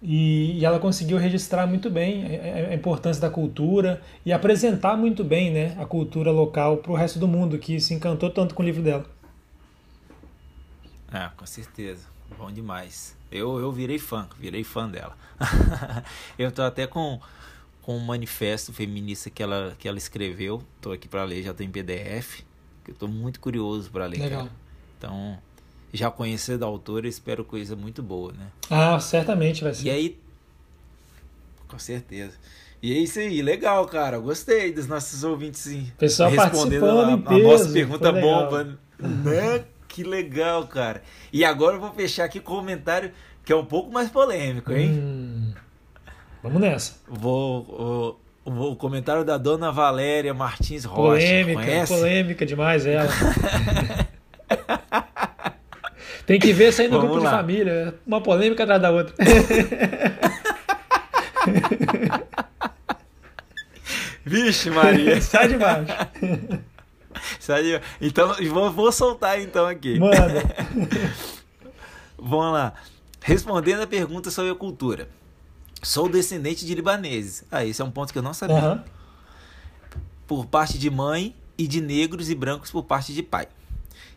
E, e ela conseguiu registrar muito bem a, a, importância da cultura e apresentar muito bem né, a cultura local para o resto do mundo, que se encantou tanto com o livro dela. Ah, com certeza. Bom demais. Eu, eu virei fã, virei fã dela. eu tô até com com um manifesto feminista que ela, que ela escreveu. Estou aqui para ler, já estou em PDF. Que eu estou muito curioso para ler. Legal. Cara. Então, já conhecer da autora, espero coisa muito boa, né? Ah, certamente vai ser. E aí, com certeza. E é isso aí, legal, cara. Gostei dos nossos ouvintes Pessoal respondendo a, a, a nossa pergunta bomba. Né? Que legal, cara. E agora eu vou fechar aqui com um comentário que é um pouco mais polêmico, hein? Hum. Vamos nessa. Vou, o, o comentário da dona Valéria Martins Rocha. Polêmica, Conhece? polêmica demais ela. Tem que ver saindo do grupo lá. de família. Uma polêmica atrás da outra. Vixe, Maria. Sai de baixo. Sai de... Então, vou, vou soltar então aqui. Manda. Vamos lá. Respondendo a pergunta sobre a cultura. Sou descendente de libaneses. Ah, esse é um ponto que eu não sabia. Uhum. Por parte de mãe e de negros e brancos por parte de pai.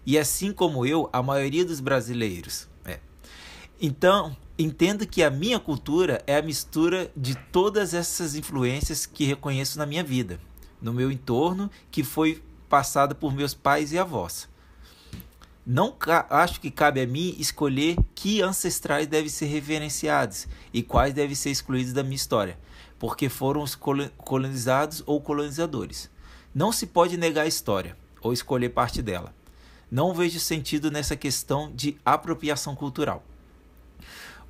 E assim como eu, a maioria dos brasileiros. É. Então, entendo que a minha cultura é a mistura de todas essas influências que reconheço na minha vida, no meu entorno, que foi passada por meus pais e avós. Não acho que cabe a mim escolher que ancestrais devem ser reverenciados e quais devem ser excluídos da minha história, porque foram os colonizados ou colonizadores. Não se pode negar a história ou escolher parte dela. Não vejo sentido nessa questão de apropriação cultural.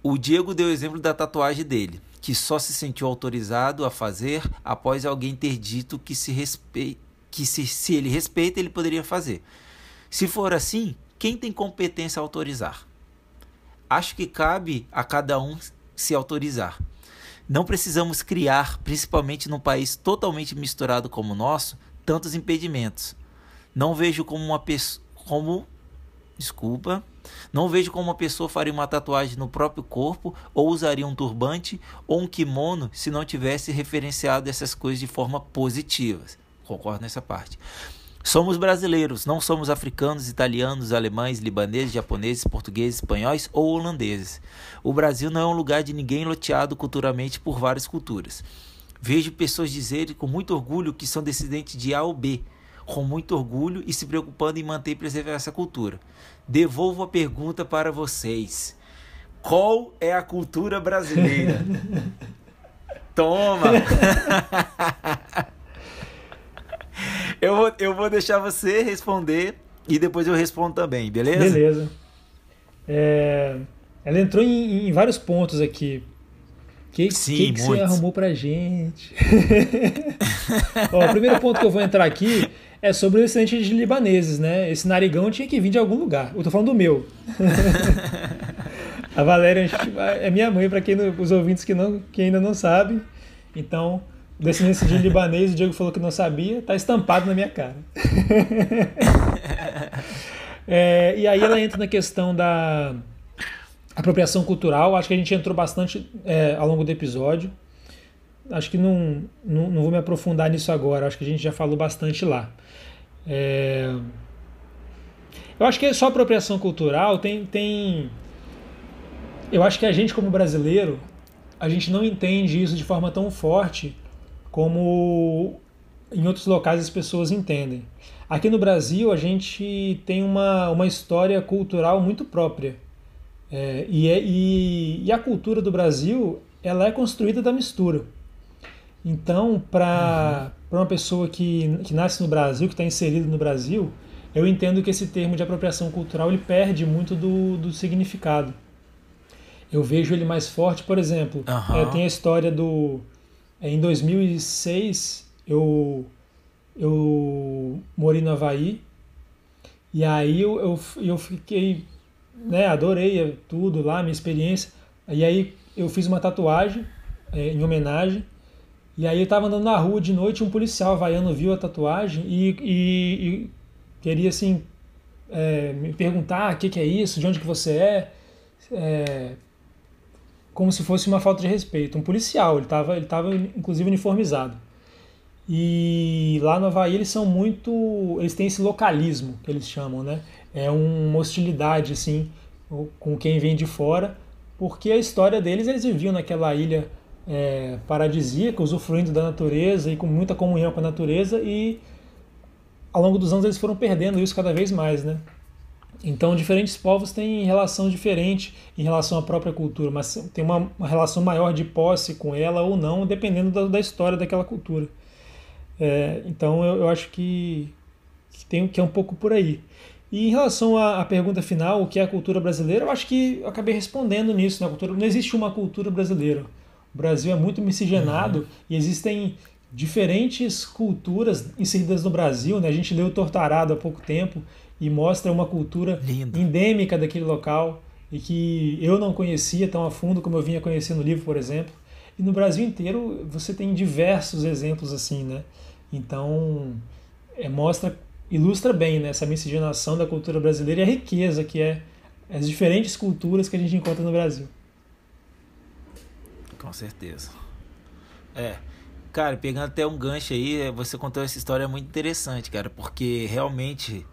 O Diego deu o exemplo da tatuagem dele, que só se sentiu autorizado a fazer após alguém ter dito que se respeita, que se, se ele respeita, ele poderia fazer. Se for assim, quem tem competência a autorizar? Acho que cabe a cada um se autorizar. Não precisamos criar, principalmente num país totalmente misturado como o nosso, tantos impedimentos. Não vejo como uma pessoa. Como. Desculpa. Não vejo como uma pessoa faria uma tatuagem no próprio corpo ou usaria um turbante ou um kimono se não tivesse referenciado essas coisas de forma positiva. Concordo nessa parte. Somos brasileiros, não somos africanos, italianos, alemães, libaneses, japoneses, portugueses, espanhóis ou holandeses. O Brasil não é um lugar de ninguém loteado culturalmente por várias culturas. Vejo pessoas dizerem com muito orgulho que são descendentes de A ou B, com muito orgulho e se preocupando em manter e preservar essa cultura. Devolvo a pergunta para vocês: qual é a cultura brasileira? Toma! eu, vou, eu vou deixar você responder e depois eu respondo também, beleza? Beleza. É, ela entrou em, em, vários pontos aqui. Que, Sim, que, que você arrumou pra gente? Ó, o primeiro ponto que eu vou entrar aqui é sobre o descendente de libaneses, né? Esse narigão tinha que vir de algum lugar. Eu tô falando do meu. A Valéria é minha mãe, para quem os ouvintes que, não, que ainda não sabem. Então, descendência de libanês, o Diego falou que não sabia, tá estampado na minha cara. é, e aí ela entra na questão da apropriação cultural, acho que a gente entrou bastante é, ao longo do episódio. acho que não, não, não, vou me aprofundar nisso agora, acho que a gente já falou bastante lá. É... Eu acho que só apropriação cultural tem, tem. Eu acho que a gente, como brasileiro, a gente não entende isso de forma tão forte como em outros locais as pessoas entendem. Aqui no Brasil, a gente tem uma, uma história cultural muito própria. É, e, é, e, e, a cultura do Brasil ela é construída da mistura. Então, para uhum. uma pessoa que, que nasce no Brasil, que está inserida no Brasil, eu entendo que esse termo de apropriação cultural ele perde muito do, do significado. Eu vejo ele mais forte, por exemplo, uhum. é, tem a história do. É, em 2006, eu, eu morei no Havaí, e aí eu, eu, eu fiquei. Né, adorei tudo lá, minha experiência. E aí eu fiz uma tatuagem é, em homenagem. E aí eu estava andando na rua de noite, um policial havaiano viu a tatuagem e, e, e queria assim é, me perguntar o que, que, é isso, de onde que você é, é, como se fosse uma falta de respeito. Um policial, ele estava ele tava, inclusive uniformizado. E lá no Havaí eles são muito. Eles têm esse localismo que eles chamam, né? É uma hostilidade, assim, com quem vem de fora porque a história deles, eles viviam naquela ilha é, paradisíaca, usufruindo da natureza e com muita comunhão com a natureza, e ao longo dos anos eles foram perdendo isso cada vez mais, né? Então, diferentes povos têm relação diferente em relação à própria cultura, mas tem uma, uma relação maior de posse com ela ou não, dependendo da, da história daquela cultura. É, então, eu, eu acho que, que, tem, que é um pouco por aí. E em relação à, à, pergunta final, o que é a cultura brasileira, eu acho que eu acabei respondendo nisso. Né? Cultura, não existe uma cultura brasileira. O Brasil é muito miscigenado uhum. e existem diferentes culturas inseridas no Brasil. Né? A gente leu Tortarado há pouco tempo e mostra uma cultura Lindo. endêmica daquele local e que eu não conhecia tão a fundo como eu vinha conhecendo no livro, por exemplo. E no Brasil inteiro você tem diversos exemplos assim, né? Então, é, mostra ilustra bem né, essa miscigenação da cultura brasileira e a riqueza que é as diferentes culturas que a gente encontra no Brasil. Com certeza. É. Cara, pegando até um gancho aí, você contou essa história muito interessante, cara, porque realmente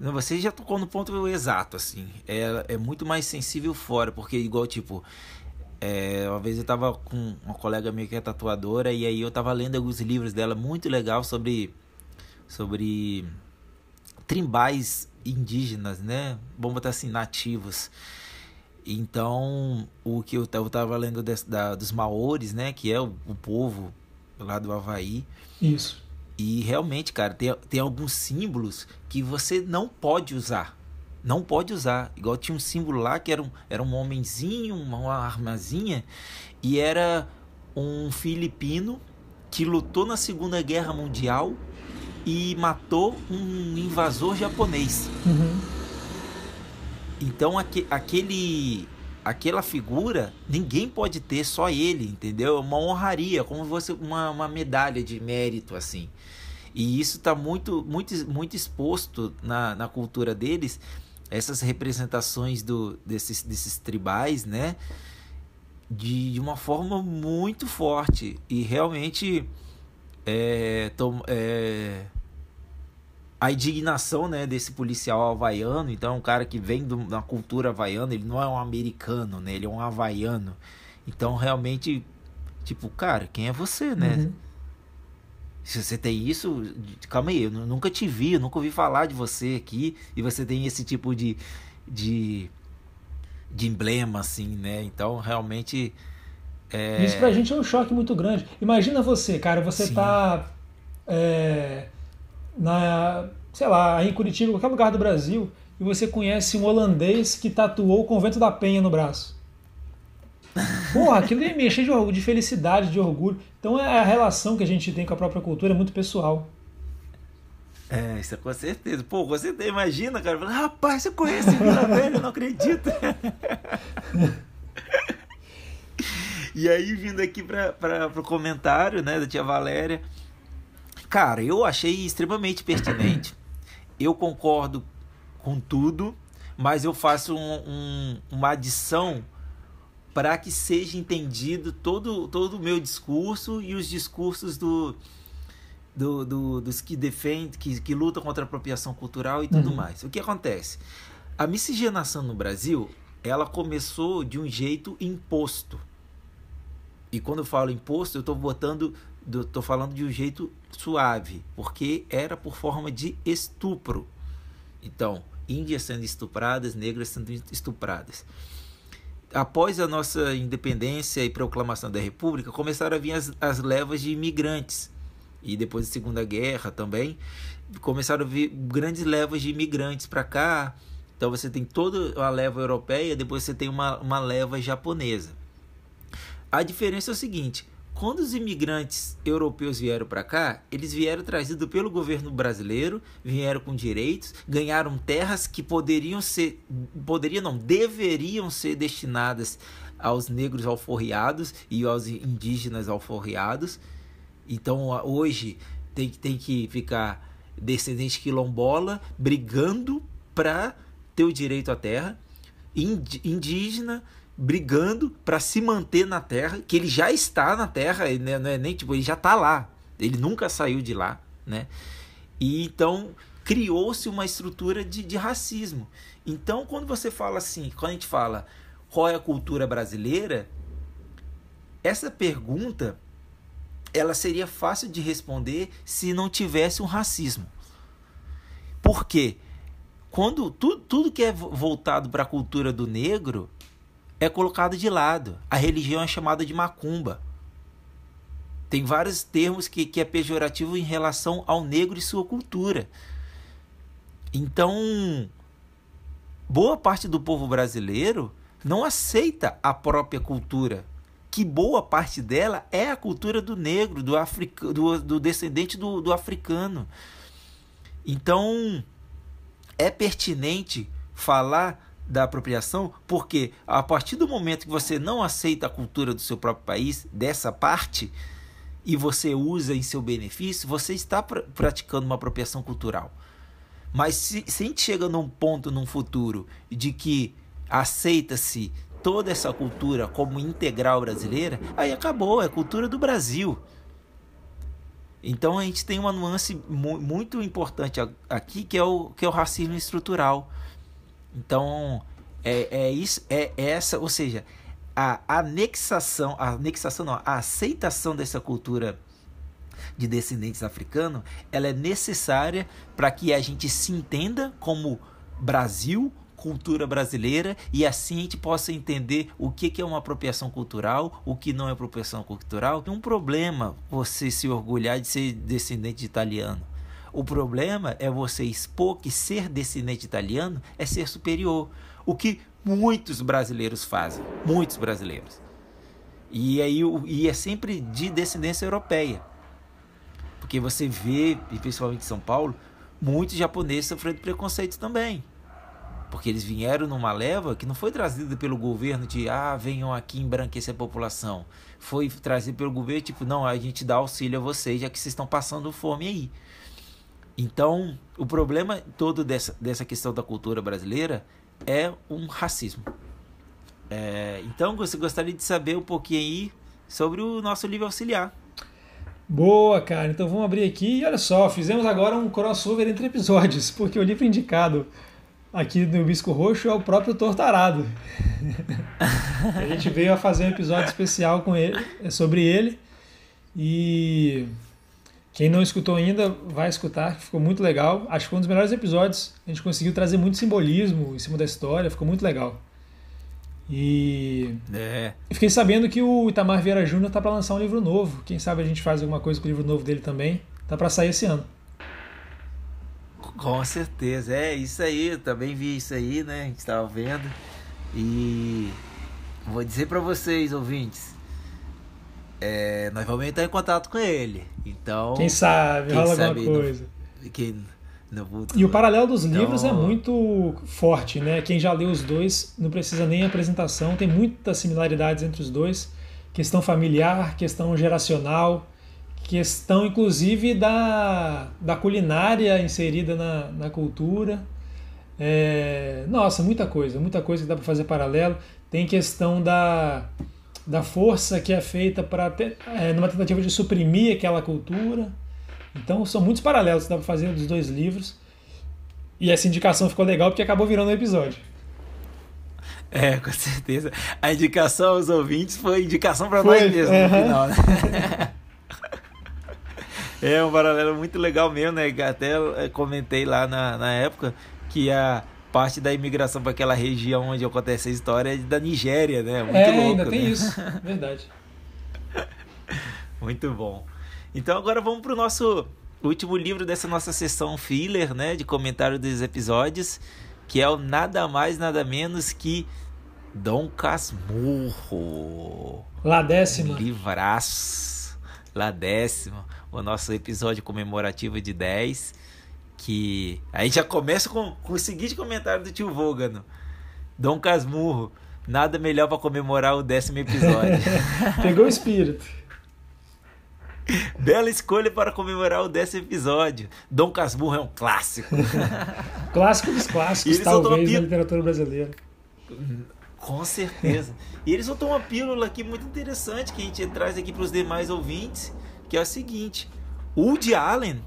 você já tocou no ponto exato, assim. É, é muito mais sensível fora, porque igual, tipo, é, uma vez eu tava com uma colega minha que é tatuadora, e aí eu tava lendo alguns livros dela muito legal sobre. sobre tribais indígenas, né? Vamos botar assim, nativos. Então, o que eu estava lendo da, dos maores, né? Que é o, o, povo lá do Havaí. Isso. E realmente, cara, tem, tem alguns símbolos que você não pode usar. Não pode usar. Igual tinha um símbolo lá que era um, era um homenzinho, uma, uma armazinha, e era um filipino que lutou na Segunda Guerra Mundial e matou um invasor japonês. Uhum. Então aque, aquele aquela figura ninguém pode ter, só ele, entendeu? É uma honraria, como você uma, uma medalha de mérito assim. E isso está muito, muito, muito exposto na, na cultura deles, essas representações do, desses, desses tribais, né? De, de uma forma muito forte. E realmente é, tom, é, a indignação né, desse policial havaiano. Então, é um cara que vem do, da cultura havaiana, ele não é um americano, né? Ele é um havaiano. Então, realmente, tipo, cara, quem é você, né? Uhum. Se você tem isso, calma aí, eu nunca te vi, eu nunca ouvi falar de você aqui, e você tem esse tipo de, de, de emblema, assim, né? Então, realmente. É... Isso pra gente é um choque muito grande. Imagina você, cara, você Sim. tá. É, na, sei lá, em Curitiba, qualquer lugar do Brasil, e você conhece um holandês que tatuou o Convento da Penha no braço. Porra, aquilo me encher de, de felicidade, de orgulho. Então é a relação que a gente tem com a própria cultura é muito pessoal. É, isso é com certeza. Pô, você imagina, cara, rapaz, você conhece Vila Velha, eu não acredito. e aí, vindo aqui para o comentário né, da tia Valéria, cara, eu achei extremamente pertinente. Eu concordo com tudo, mas eu faço um, um, uma adição para que seja entendido todo, todo o meu discurso e os discursos do, do, do, dos que defendem, que, que lutam contra a apropriação cultural e tudo uhum. mais. O que acontece? A miscigenação no Brasil, ela começou de um jeito imposto. E quando eu falo imposto, eu estou botando, estou falando de um jeito suave, porque era por forma de estupro. Então, índias sendo estupradas, negras sendo estupradas após a nossa independência e proclamação da República, começaram a vir as, as levas de imigrantes. E depois da Segunda Guerra também, começaram a vir grandes levas de imigrantes para cá. Então você tem toda a leva europeia, depois você tem uma, uma leva japonesa. A diferença é o seguinte: quando os imigrantes europeus vieram para cá, eles vieram trazidos pelo governo brasileiro, vieram com direitos, ganharam terras que poderiam ser, poderiam não, deveriam ser destinadas aos negros alforriados e aos indígenas alforriados. Então hoje tem, tem que ficar descendente quilombola brigando para ter o direito à terra, indígena brigando para se manter na Terra, que ele já está na Terra, né? não é nem tipo, ele já está lá, ele nunca saiu de lá, né? E então criou-se uma estrutura de, de racismo. Então, quando você fala assim, quando a gente fala qual é a cultura brasileira, essa pergunta ela seria fácil de responder se não tivesse um racismo. Por quê? Quando tudo, tudo que é voltado para a cultura do negro, é colocado de lado. A religião é chamada de macumba. Tem vários termos que, que é pejorativo em relação ao negro e sua cultura. Então, boa parte do povo brasileiro não aceita a própria cultura. Que boa parte dela é a cultura do negro, do, africa, do, do descendente do, do africano. Então, é pertinente falar da apropriação, porque a partir do momento que você não aceita a cultura do seu próprio país, dessa parte, e você usa em seu benefício, você está pr praticando uma apropriação cultural. Mas se, se a gente chega num ponto, num futuro, de que aceita-se toda essa cultura como integral brasileira, aí acabou, é cultura do Brasil. Então a gente tem uma nuance mu muito importante aqui que é o, que é o racismo estrutural. Então, é, é isso, é essa, ou seja, a anexação, a anexação não, a aceitação dessa cultura de descendentes africanos, ela é necessária para que a gente se entenda como Brasil, cultura brasileira, e assim a gente possa entender o que, que é uma apropriação cultural, o que não é apropriação cultural. É um problema você se orgulhar de ser descendente de italiano. O problema é você expor que ser descendente italiano é ser superior. O que muitos brasileiros fazem. Muitos brasileiros. E aí e é sempre de descendência europeia. Porque você vê, principalmente em São Paulo, muitos japoneses sofrendo preconceito também. Porque eles vieram numa leva que não foi trazida pelo governo de ah, venham aqui embranquecer a população. Foi trazido pelo governo, tipo, não, a gente dá auxílio a vocês, já que vocês estão passando fome aí. Então, o problema todo dessa, dessa questão da cultura brasileira é um racismo. É, então, você gostaria de saber um pouquinho aí sobre o nosso livro auxiliar. Boa, cara. Então vamos abrir aqui e olha só, fizemos agora um crossover entre episódios, porque o livro indicado aqui no Bisco Roxo é o próprio Tortarado. a gente veio a fazer um episódio especial com ele, sobre ele. E quem não escutou ainda, vai escutar, ficou muito legal. Acho que foi um dos melhores episódios. A gente conseguiu trazer muito simbolismo em cima da história, ficou muito legal. E é. fiquei sabendo que o Itamar Vieira Júnior tá para lançar um livro novo. Quem sabe a gente faz alguma coisa com o livro novo dele também. Tá para sair esse ano. Com certeza, é isso aí. Eu também vi isso aí, né? A gente estava vendo. E vou dizer para vocês, ouvintes, é, nós vamos entrar em contato com ele. Então. Quem sabe, quem rola sabe alguma coisa. No, quem, no e o paralelo dos então... livros é muito forte, né? Quem já leu os dois não precisa nem apresentação, tem muitas similaridades entre os dois. Questão familiar, questão geracional, questão inclusive da, da culinária inserida na, na cultura. É, nossa, muita coisa, muita coisa que dá para fazer paralelo. tem questão da, da força que é feita para é, numa tentativa de suprimir aquela cultura. Então são muitos paralelos que dá para fazer dos dois livros. E essa indicação ficou legal porque acabou virando um episódio. É, com certeza. A indicação aos ouvintes foi indicação para nós mesmo no final, né? É um paralelo muito legal mesmo, né? Até eh, comentei lá na, na época que a parte da imigração para aquela região onde acontece a história é da Nigéria, né? Muito é, louco, ainda né? tem isso, verdade. Muito bom. Então agora vamos para o nosso último livro dessa nossa sessão filler, né? De comentário dos episódios, que é o nada mais, nada menos que Dom Casmurro. Lá décima. Livraço. Lá décima. O nosso episódio comemorativo de 10. Que a gente já começa com, com o seguinte comentário do tio Vogano. Dom Casmurro. Nada melhor para comemorar o décimo episódio. Pegou o espírito. Bela escolha para comemorar o décimo episódio. Dom Casmurro é um clássico. clássico dos clássicos, talvez, na literatura brasileira. Com certeza. E eles soltou uma pílula aqui muito interessante que a gente traz aqui para os demais ouvintes, que é o seguinte: Woody Allen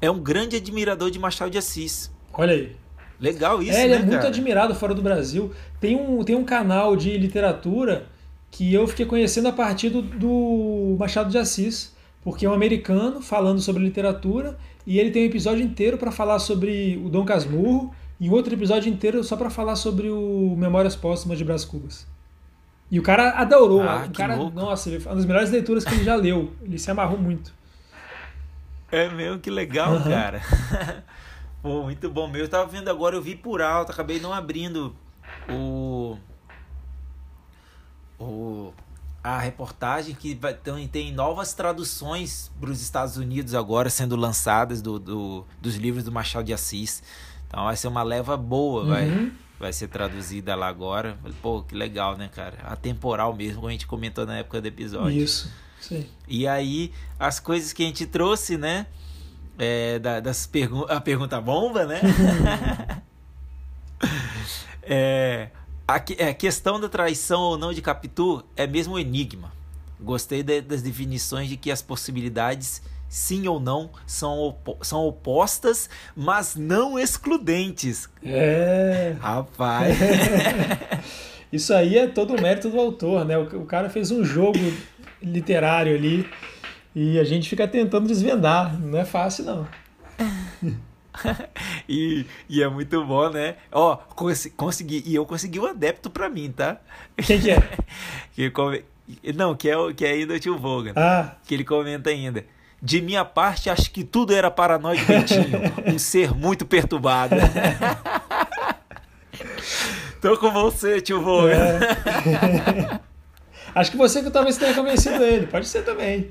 é um grande admirador de Machado de Assis. Olha aí. Legal isso, é, ele né, é muito cara? admirado fora do Brasil. Tem um, tem um canal de literatura que eu fiquei conhecendo a partir do, do Machado de Assis, porque é um americano falando sobre literatura e ele tem um episódio inteiro para falar sobre o Dom Casmurro e outro episódio inteiro só para falar sobre o Memórias Póstumas de Brás Cubas. E o cara adorou. Ah, o cara, louco. nossa, ele foi uma das melhores leituras que ele já leu. Ele se amarrou muito. É mesmo, que legal, Aham. cara. Pô, muito bom mesmo. Eu tava vendo agora, eu vi por alto, acabei não abrindo o. o a reportagem que vai, tem, tem novas traduções para os Estados Unidos agora sendo lançadas do, do- dos livros do Machado de Assis. Então vai ser uma leva boa, vai, Uhum. vai ser traduzida lá agora. Pô, que legal, né, cara? Atemporal mesmo, como a gente comentou na época do episódio. Isso. Sim. E aí, as coisas que a gente trouxe, né? É, da- das pergun a pergunta bomba, né? é, a, é, a questão da traição ou não de Capitu é mesmo um enigma. Gostei de- das definições de que as possibilidades, sim ou não, são, opo- são opostas, mas não excludentes. É. Rapaz. Isso aí é todo o mérito do autor, né? O, o cara fez um jogo literário ali e a gente fica tentando desvendar. Não é fácil, não. E, e é muito bom, né? Ó, cons- consegui, e eu consegui um adepto pra mim, tá? Quem que é? que come- Não, que é, que é ainda o tio Vogan. Ah, Que ele comenta ainda. De minha parte, acho que tudo era paranoide Bentinho, um ser muito perturbado. Tô com você, tio Vogan. é. Acho que você que talvez tenha convencido ele. Pode ser também.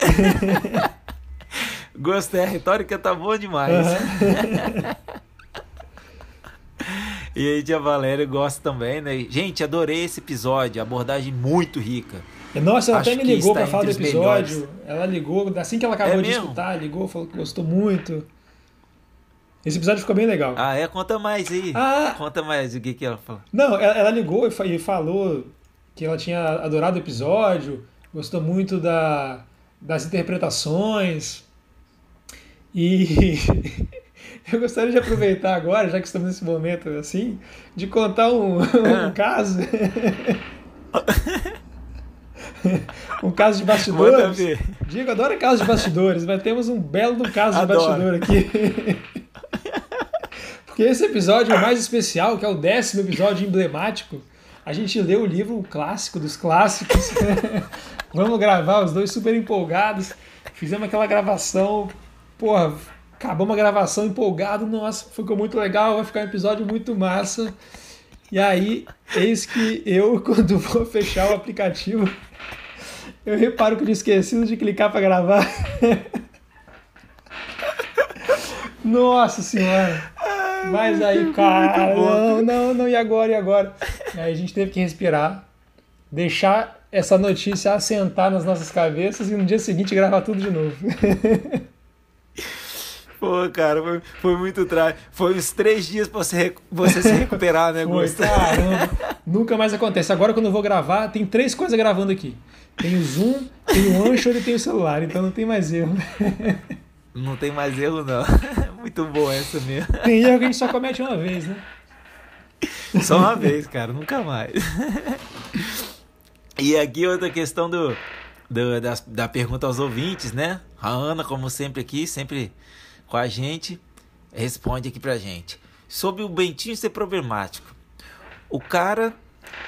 Gostei, a retórica tá boa demais. Aham. E aí, tia Valéria gosta também, né? Gente, adorei esse episódio, abordagem muito rica. Nossa, ela Acho até me ligou pra falar do episódio. melhores. Ela ligou, assim que ela acabou É de mesmo? escutar, ligou, falou que gostou muito. Esse episódio ficou bem legal. Ah, é? Conta mais aí. Ah. Conta mais o que, que ela falou. Não, ela, ela ligou e falou que ela tinha adorado o episódio, gostou muito da, das interpretações. E eu gostaria de aproveitar agora, já que estamos nesse momento assim, de contar um, um Ah. caso. um caso de bastidores. Diego adora casos de bastidores, mas temos um belo caso Adoro. de bastidor aqui. Porque esse episódio é o mais especial, que é o décimo episódio emblemático. A gente leu o livro o clássico dos clássicos. Vamos gravar, os dois super empolgados. Fizemos aquela gravação. Porra, acabamos a gravação empolgado. Nossa, ficou muito legal. Vai ficar um episódio muito massa. E aí, eis que eu, quando vou fechar o aplicativo, eu reparo que eu tinha esquecido de clicar para gravar. Nossa senhora! Mas aí, cara, não, não, não, e agora, e agora? Aí a gente teve que respirar, deixar essa notícia assentar nas nossas cabeças e no dia seguinte gravar tudo de novo. Pô, cara, foi, foi muito trágico. Foi uns três dias pra você, você se recuperar, né, Foi, Gusto? caramba. Nunca mais acontece. Agora, quando eu vou gravar, tem três coisas gravando aqui. Tem o Zoom, tem o Anchor e tem o celular, então não tem mais erro. Não tem mais erro, não. Muito bom essa mesmo. Tem erro que a gente só comete uma vez, né? Só uma vez, cara, nunca mais. E aqui outra questão do, do da, da pergunta aos ouvintes, né? A Ana, como sempre aqui, sempre com a gente, responde aqui pra gente. Sobre o Bentinho ser problemático. O cara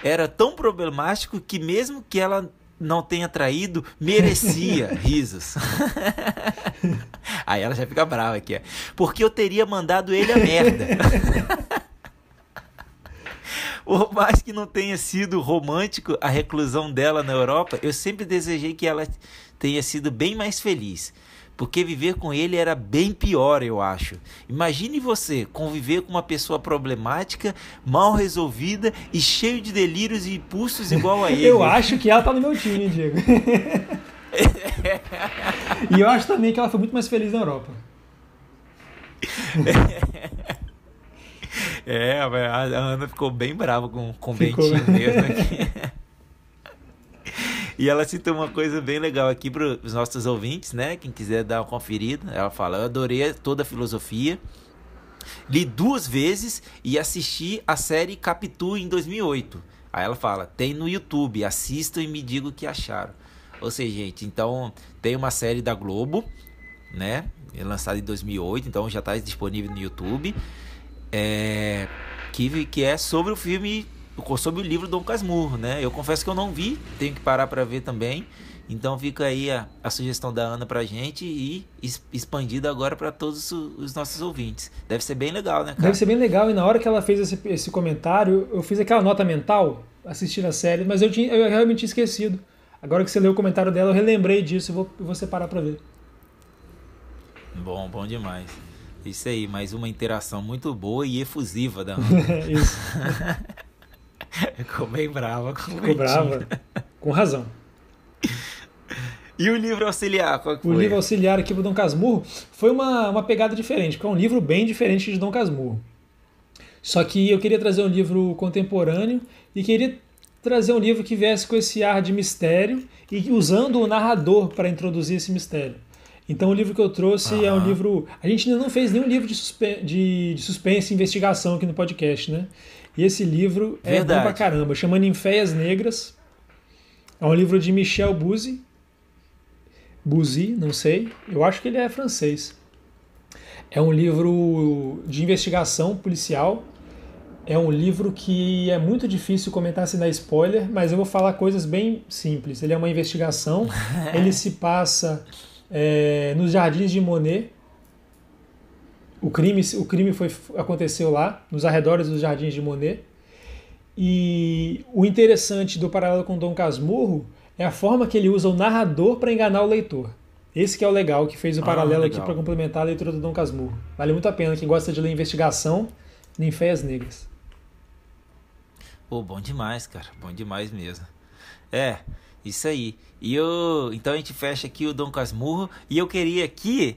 era tão problemático que mesmo que ela não tenha traído, merecia risos. Aí ela já fica brava aqui. Porque eu teria mandado ele a merda. Por mais que não tenha sido romântico a reclusão dela na Europa, eu sempre desejei que ela tenha sido bem mais feliz. Porque viver com ele era bem pior, eu acho. Imagine você conviver com uma pessoa problemática, mal resolvida e cheio de delírios e impulsos igual a ele. Eu acho que ela tá no meu time, Diego. e eu acho também que ela foi muito mais feliz na Europa. É, a Ana ficou bem brava com, com o Ficou. Bentinho mesmo aqui. E ela citou uma coisa bem legal aqui para os nossos ouvintes, né? Quem quiser dar uma conferida, ela fala: Eu adorei toda a filosofia. Li duas vezes e assisti a série Capitu em 2008. Aí ela fala: Tem no YouTube, assistam e me digam o que acharam. Ou seja, gente, então tem uma série da Globo, né? Lançada em 2008, então já está disponível no YouTube. É, que, que é sobre o filme, sobre o livro Dom Casmurro, né? Eu confesso que eu não vi, tenho que parar para ver também. Então fica aí a, a sugestão da Ana pra gente e expandida agora para todos os nossos ouvintes. Deve ser bem legal, né, cara? Deve ser bem legal. E na hora que ela fez esse, esse comentário, eu fiz aquela nota mental, assistir a série, mas eu, tinha, eu realmente tinha esquecido. Agora que você leu o comentário dela, eu relembrei disso e vou, vou separar pra ver. Bom, bom demais. Isso aí, mais uma interação muito boa e efusiva da Ana. Isso. Ficou bem brava com Ficou brava. Com razão. E o livro auxiliar, qual que O foi? livro auxiliar aqui do Dom Casmurro foi uma, uma pegada diferente, porque é um livro bem diferente de Dom Casmurro. Só que eu queria trazer um livro contemporâneo e queria trazer um livro que viesse com esse ar de mistério e usando o narrador para introduzir esse mistério. Então o livro que eu trouxe é um Aham. livro. A gente ainda não fez nenhum livro de, suspe... de, de suspense e investigação aqui no podcast, né? E esse livro é Verdade. bom pra caramba, chama Ninféias Negras. É um livro de Michel Bouzy. Bouzy, não sei. Eu acho que ele é francês. É um livro de investigação policial. É um livro que é muito difícil comentar sem dar spoiler, mas eu vou falar coisas bem simples. Ele é uma investigação. ele se passa é, nos Jardins de Monet. O crime, o crime foi, aconteceu lá, nos arredores dos Jardins de Monet. E o interessante do paralelo com Dom Casmurro é a forma que ele usa o narrador para enganar o leitor. Esse que é o legal, que fez o Ah, paralelo aqui legal. para complementar a leitura do Dom Casmurro. Vale muito a pena quem gosta de ler investigação, Ninféias Negras. Pô, bom demais, cara. Bom demais mesmo. É, isso aí. E eu, então a gente fecha aqui o Dom Casmurro e eu queria aqui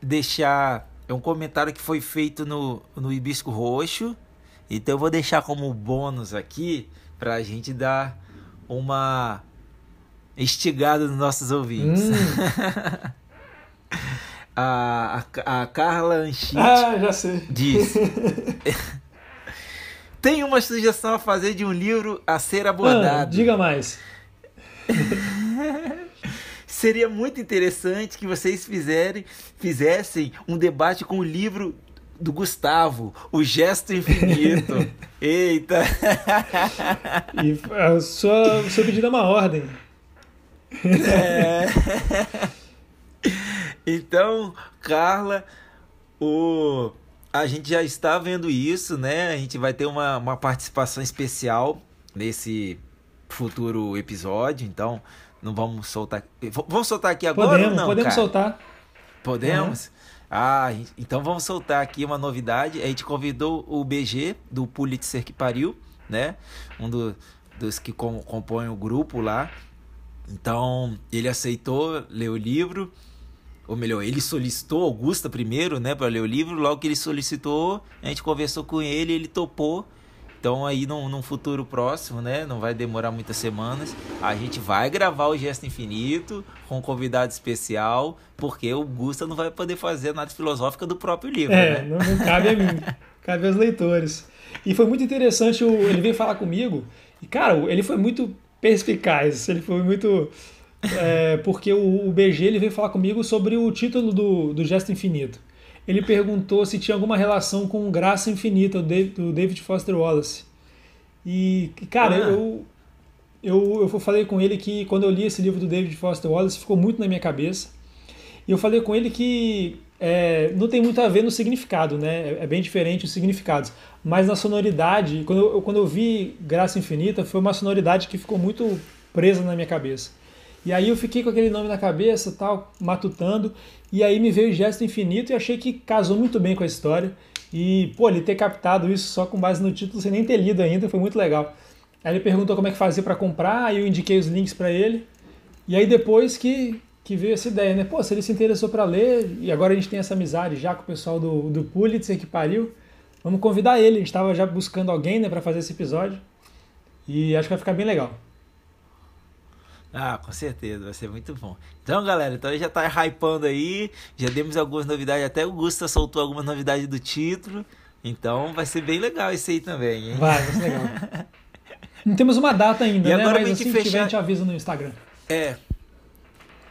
deixar é um comentário que foi feito no, no Hibisco Roxo. Então eu vou deixar como bônus aqui pra gente dar uma estigada nos nossos ouvintes. Hum. A, a, a Carla Anchit ah, já sei. diz: Tem uma sugestão a fazer de um livro a ser abordado. Ah, diga mais. Seria muito interessante que vocês fizerem, fizessem um debate com o livro do Gustavo, O Gesto Infinito. Eita! E a sua, o seu pedido é uma ordem. É. Então, Carla, o... a gente já está vendo isso, né? A gente vai ter uma, uma participação especial nesse futuro episódio, então não vamos soltar. Vamos soltar aqui agora Podemos, ou não? podemos cara? soltar. Podemos? Ah, então vamos soltar aqui uma novidade. A gente convidou o BG do Pulitzer que pariu, né? Um do- dos que com- compõem o grupo lá. Então ele aceitou ler o livro. ou melhor, ele solicitou Augusta primeiro, né, para ler o livro. Logo que ele solicitou, a gente conversou com ele, ele topou. Então aí num, num, futuro próximo, né? Não vai demorar muitas semanas. A gente vai gravar o Gesto Infinito com um convidado especial, porque o Gusta não vai poder fazer nada filosófica do próprio livro. É, né? não, não cabe a mim, cabe aos leitores. E foi muito interessante, ele veio falar comigo, e cara, ele foi muito perspicaz, ele foi muito. É, porque o, o, BG ele veio falar comigo sobre o título do, do Gesto Infinito ele perguntou se tinha alguma relação com Graça Infinita, do David Foster Wallace. E, cara, ah. eu, eu, eu falei com ele que quando eu li esse livro do David Foster Wallace, ficou muito na minha cabeça. E eu falei com ele que é, não tem muito a ver no significado, né? É, é bem diferente os significados. Mas na sonoridade, quando eu, quando eu vi Graça Infinita, foi uma sonoridade que ficou muito presa na minha cabeça. E aí eu fiquei com aquele nome na cabeça, tal, matutando, e aí me veio o Gesto Infinito e achei que casou muito bem com a história. E, pô, ele ter captado isso só com base no título, sem nem ter lido ainda, foi muito legal. Aí ele perguntou como é que fazia para comprar, aí eu indiquei os links para ele. E aí depois que, que veio essa ideia, né? Pô, se ele se interessou para ler, e agora a gente tem essa amizade já com o pessoal do, do Pulitzer que pariu, vamos convidar ele. A gente estava já buscando alguém né, para fazer esse episódio. E acho que vai ficar bem legal. Ah, com certeza, vai ser muito bom. Então, galera, então já tá hypando aí, já demos algumas novidades, até o Gusta soltou algumas novidades do título. Então vai ser bem legal isso aí também, hein? Vai, vai ser legal. Não temos uma data ainda, e né? Agora Mas assim fechar... tiver, a gente avisa no Instagram. É.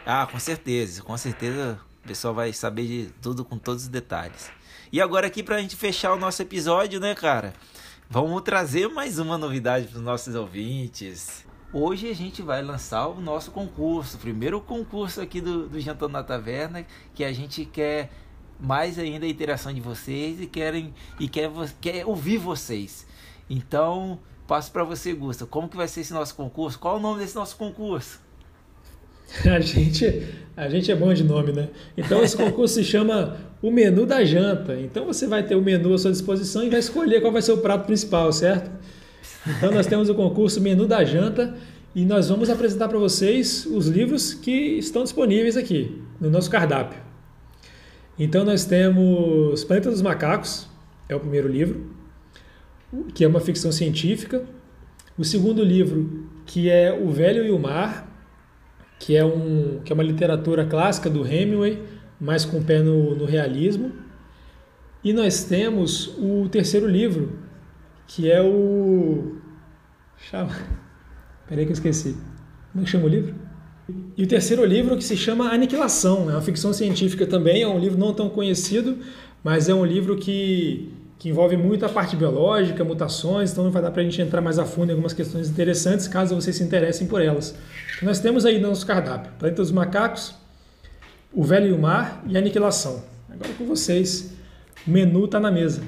Ah, com certeza, com certeza o pessoal vai saber de tudo com todos os detalhes. E agora aqui pra gente fechar o nosso episódio, né, cara? Vamos trazer mais uma novidade para os nossos ouvintes. Hoje a gente vai lançar o nosso concurso, o primeiro concurso aqui do, do na Taverna, que a gente quer mais ainda a interação de vocês e querem e quer, quer ouvir vocês. Então, passo para você, Gusta. Como que vai ser esse nosso concurso? Qual é o nome desse nosso concurso? A gente, a gente é bom de nome, né? Então esse concurso se chama o menu da janta. Então você vai ter o menu à sua disposição e vai escolher qual vai ser o prato principal, certo? Então nós temos o concurso Menu da Janta e nós vamos apresentar para vocês os livros que estão disponíveis aqui no nosso cardápio. Então nós temos Planeta dos Macacos, é o primeiro livro, que é uma ficção científica. O segundo livro, que é O Velho e o Mar, que é, um, que é uma literatura clássica do Hemingway, mas com pé no, no realismo. E nós temos o terceiro livro, que é o. Chama. Peraí que eu esqueci. Como é que chama o livro? E o terceiro livro que se chama Aniquilação, é uma ficção científica também, é um livro não tão conhecido, mas é um livro que, que envolve muito a parte biológica, mutações, então vai dar para a gente entrar mais a fundo em algumas questões interessantes, caso vocês se interessem por elas. Então, nós temos aí no nosso cardápio Planeta dos Macacos, O Velho e o Mar e Aniquilação. Agora com vocês, o menu está na mesa.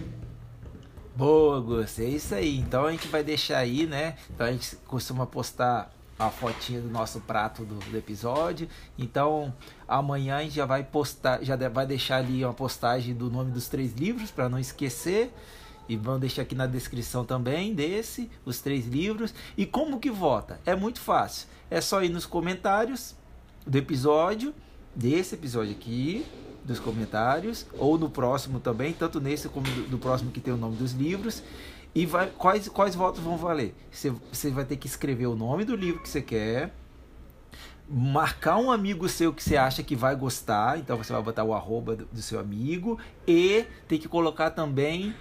Boa, Gus, é isso aí. Então a gente vai deixar aí, né? Então a gente costuma postar a fotinha do nosso prato do, do, episódio. Então amanhã a gente já vai postar, já vai deixar ali uma postagem do nome dos três livros para não esquecer. E vamos deixar aqui na descrição também desse, os três livros. E como que vota? É muito fácil. É só ir nos comentários do episódio, desse episódio aqui, dos comentários, ou no próximo também, tanto nesse como do próximo que tem o nome dos livros. E vai, quais, quais votos vão valer? Você, você vai ter que escrever o nome do livro que você quer, marcar um amigo seu que você acha que vai gostar, então você vai botar o arroba do, do seu amigo, e tem que colocar também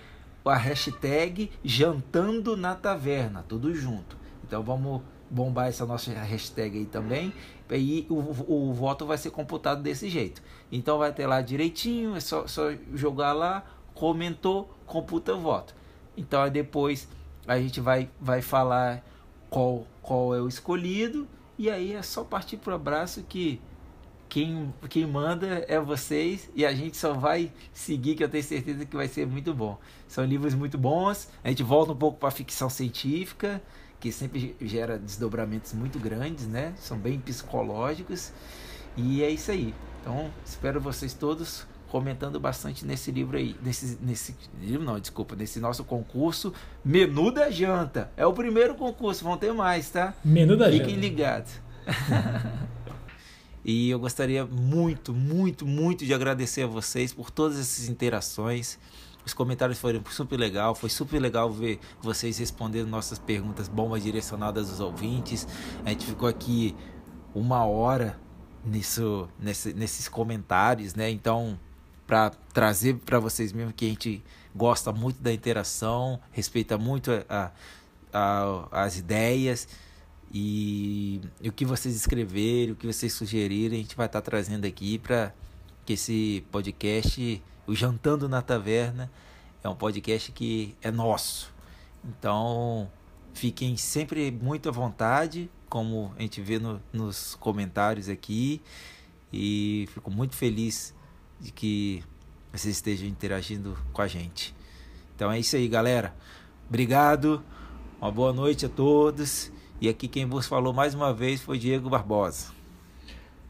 a hashtag jantando na taverna, tudo junto. Então vamos bombar essa nossa hashtag aí também. E o, o, o voto vai ser computado desse jeito. Então vai ter lá direitinho, é só, só jogar lá, comentou, computa o voto. Então aí depois a gente vai, vai falar qual, qual é o escolhido. E aí é só partir pro abraço que quem, quem manda é vocês e a gente só vai seguir, que eu tenho certeza que vai ser muito bom. São livros muito bons. A gente volta um pouco para a ficção científica que sempre gera desdobramentos muito grandes, né? São bem psicológicos. E é isso aí. Então, espero vocês todos comentando bastante nesse livro aí, nesse, nesse livro não, desculpa, nesse nosso concurso Menu da Janta. É o primeiro concurso, vão ter mais, tá? Menu da Fiquem Janta. Fiquem ligados. E eu gostaria muito, muito, muito de agradecer a vocês por todas essas interações. Os comentários foram super legal, foi super legal ver vocês respondendo nossas perguntas bombas direcionadas aos ouvintes. A gente ficou aqui uma hora nisso, nesse, nesses comentários, né? Então, para trazer para vocês mesmo que a gente gosta muito da interação, respeita muito a, a, as ideias e, e, o que vocês escreverem, o que vocês sugerirem, a gente vai estar tá trazendo aqui para que esse podcast, o Jantando na Taverna, é um podcast que é nosso. Então, fiquem sempre muito à vontade, como a gente vê no, nos comentários aqui. E fico muito feliz de que vocês estejam interagindo com a gente. Então é isso aí, galera. Obrigado. Uma boa noite a todos. E aqui quem vos falou mais uma vez foi Diego Barbosa.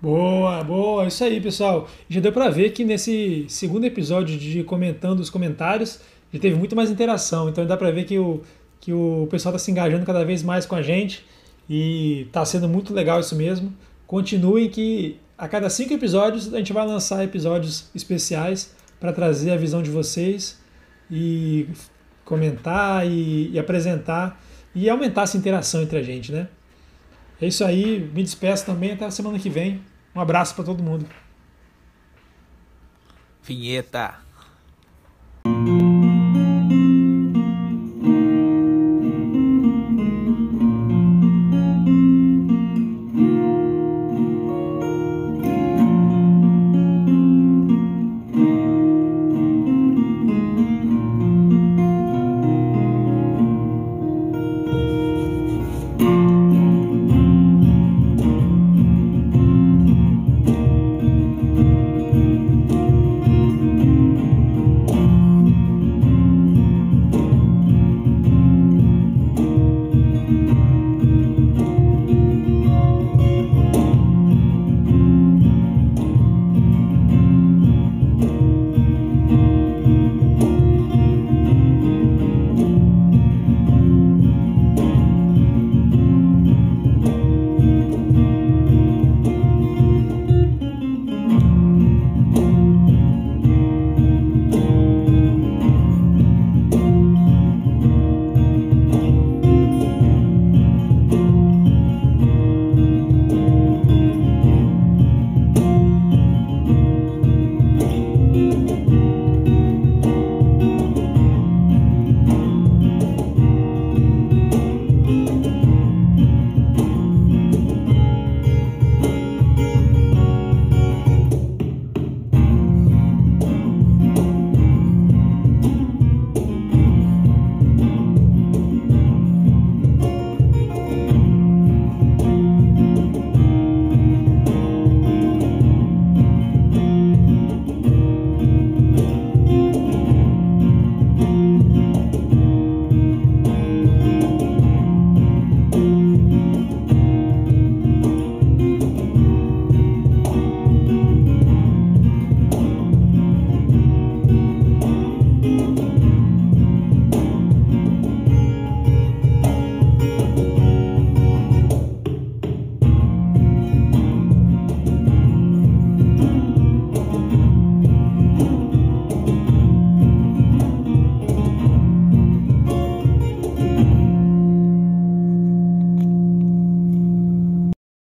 Boa, boa, isso aí, pessoal. Já deu para ver que nesse segundo episódio de comentando os comentários, já teve muito mais interação. Então dá para ver que o, que o pessoal está se engajando cada vez mais com a gente e está sendo muito legal isso mesmo. Continuem que a cada cinco episódios a gente vai lançar episódios especiais para trazer a visão de vocês e comentar e, e, apresentar e aumentar essa interação entre a gente, né? É isso aí, me despeço também até a semana que vem. Um abraço para todo mundo. Vinheta.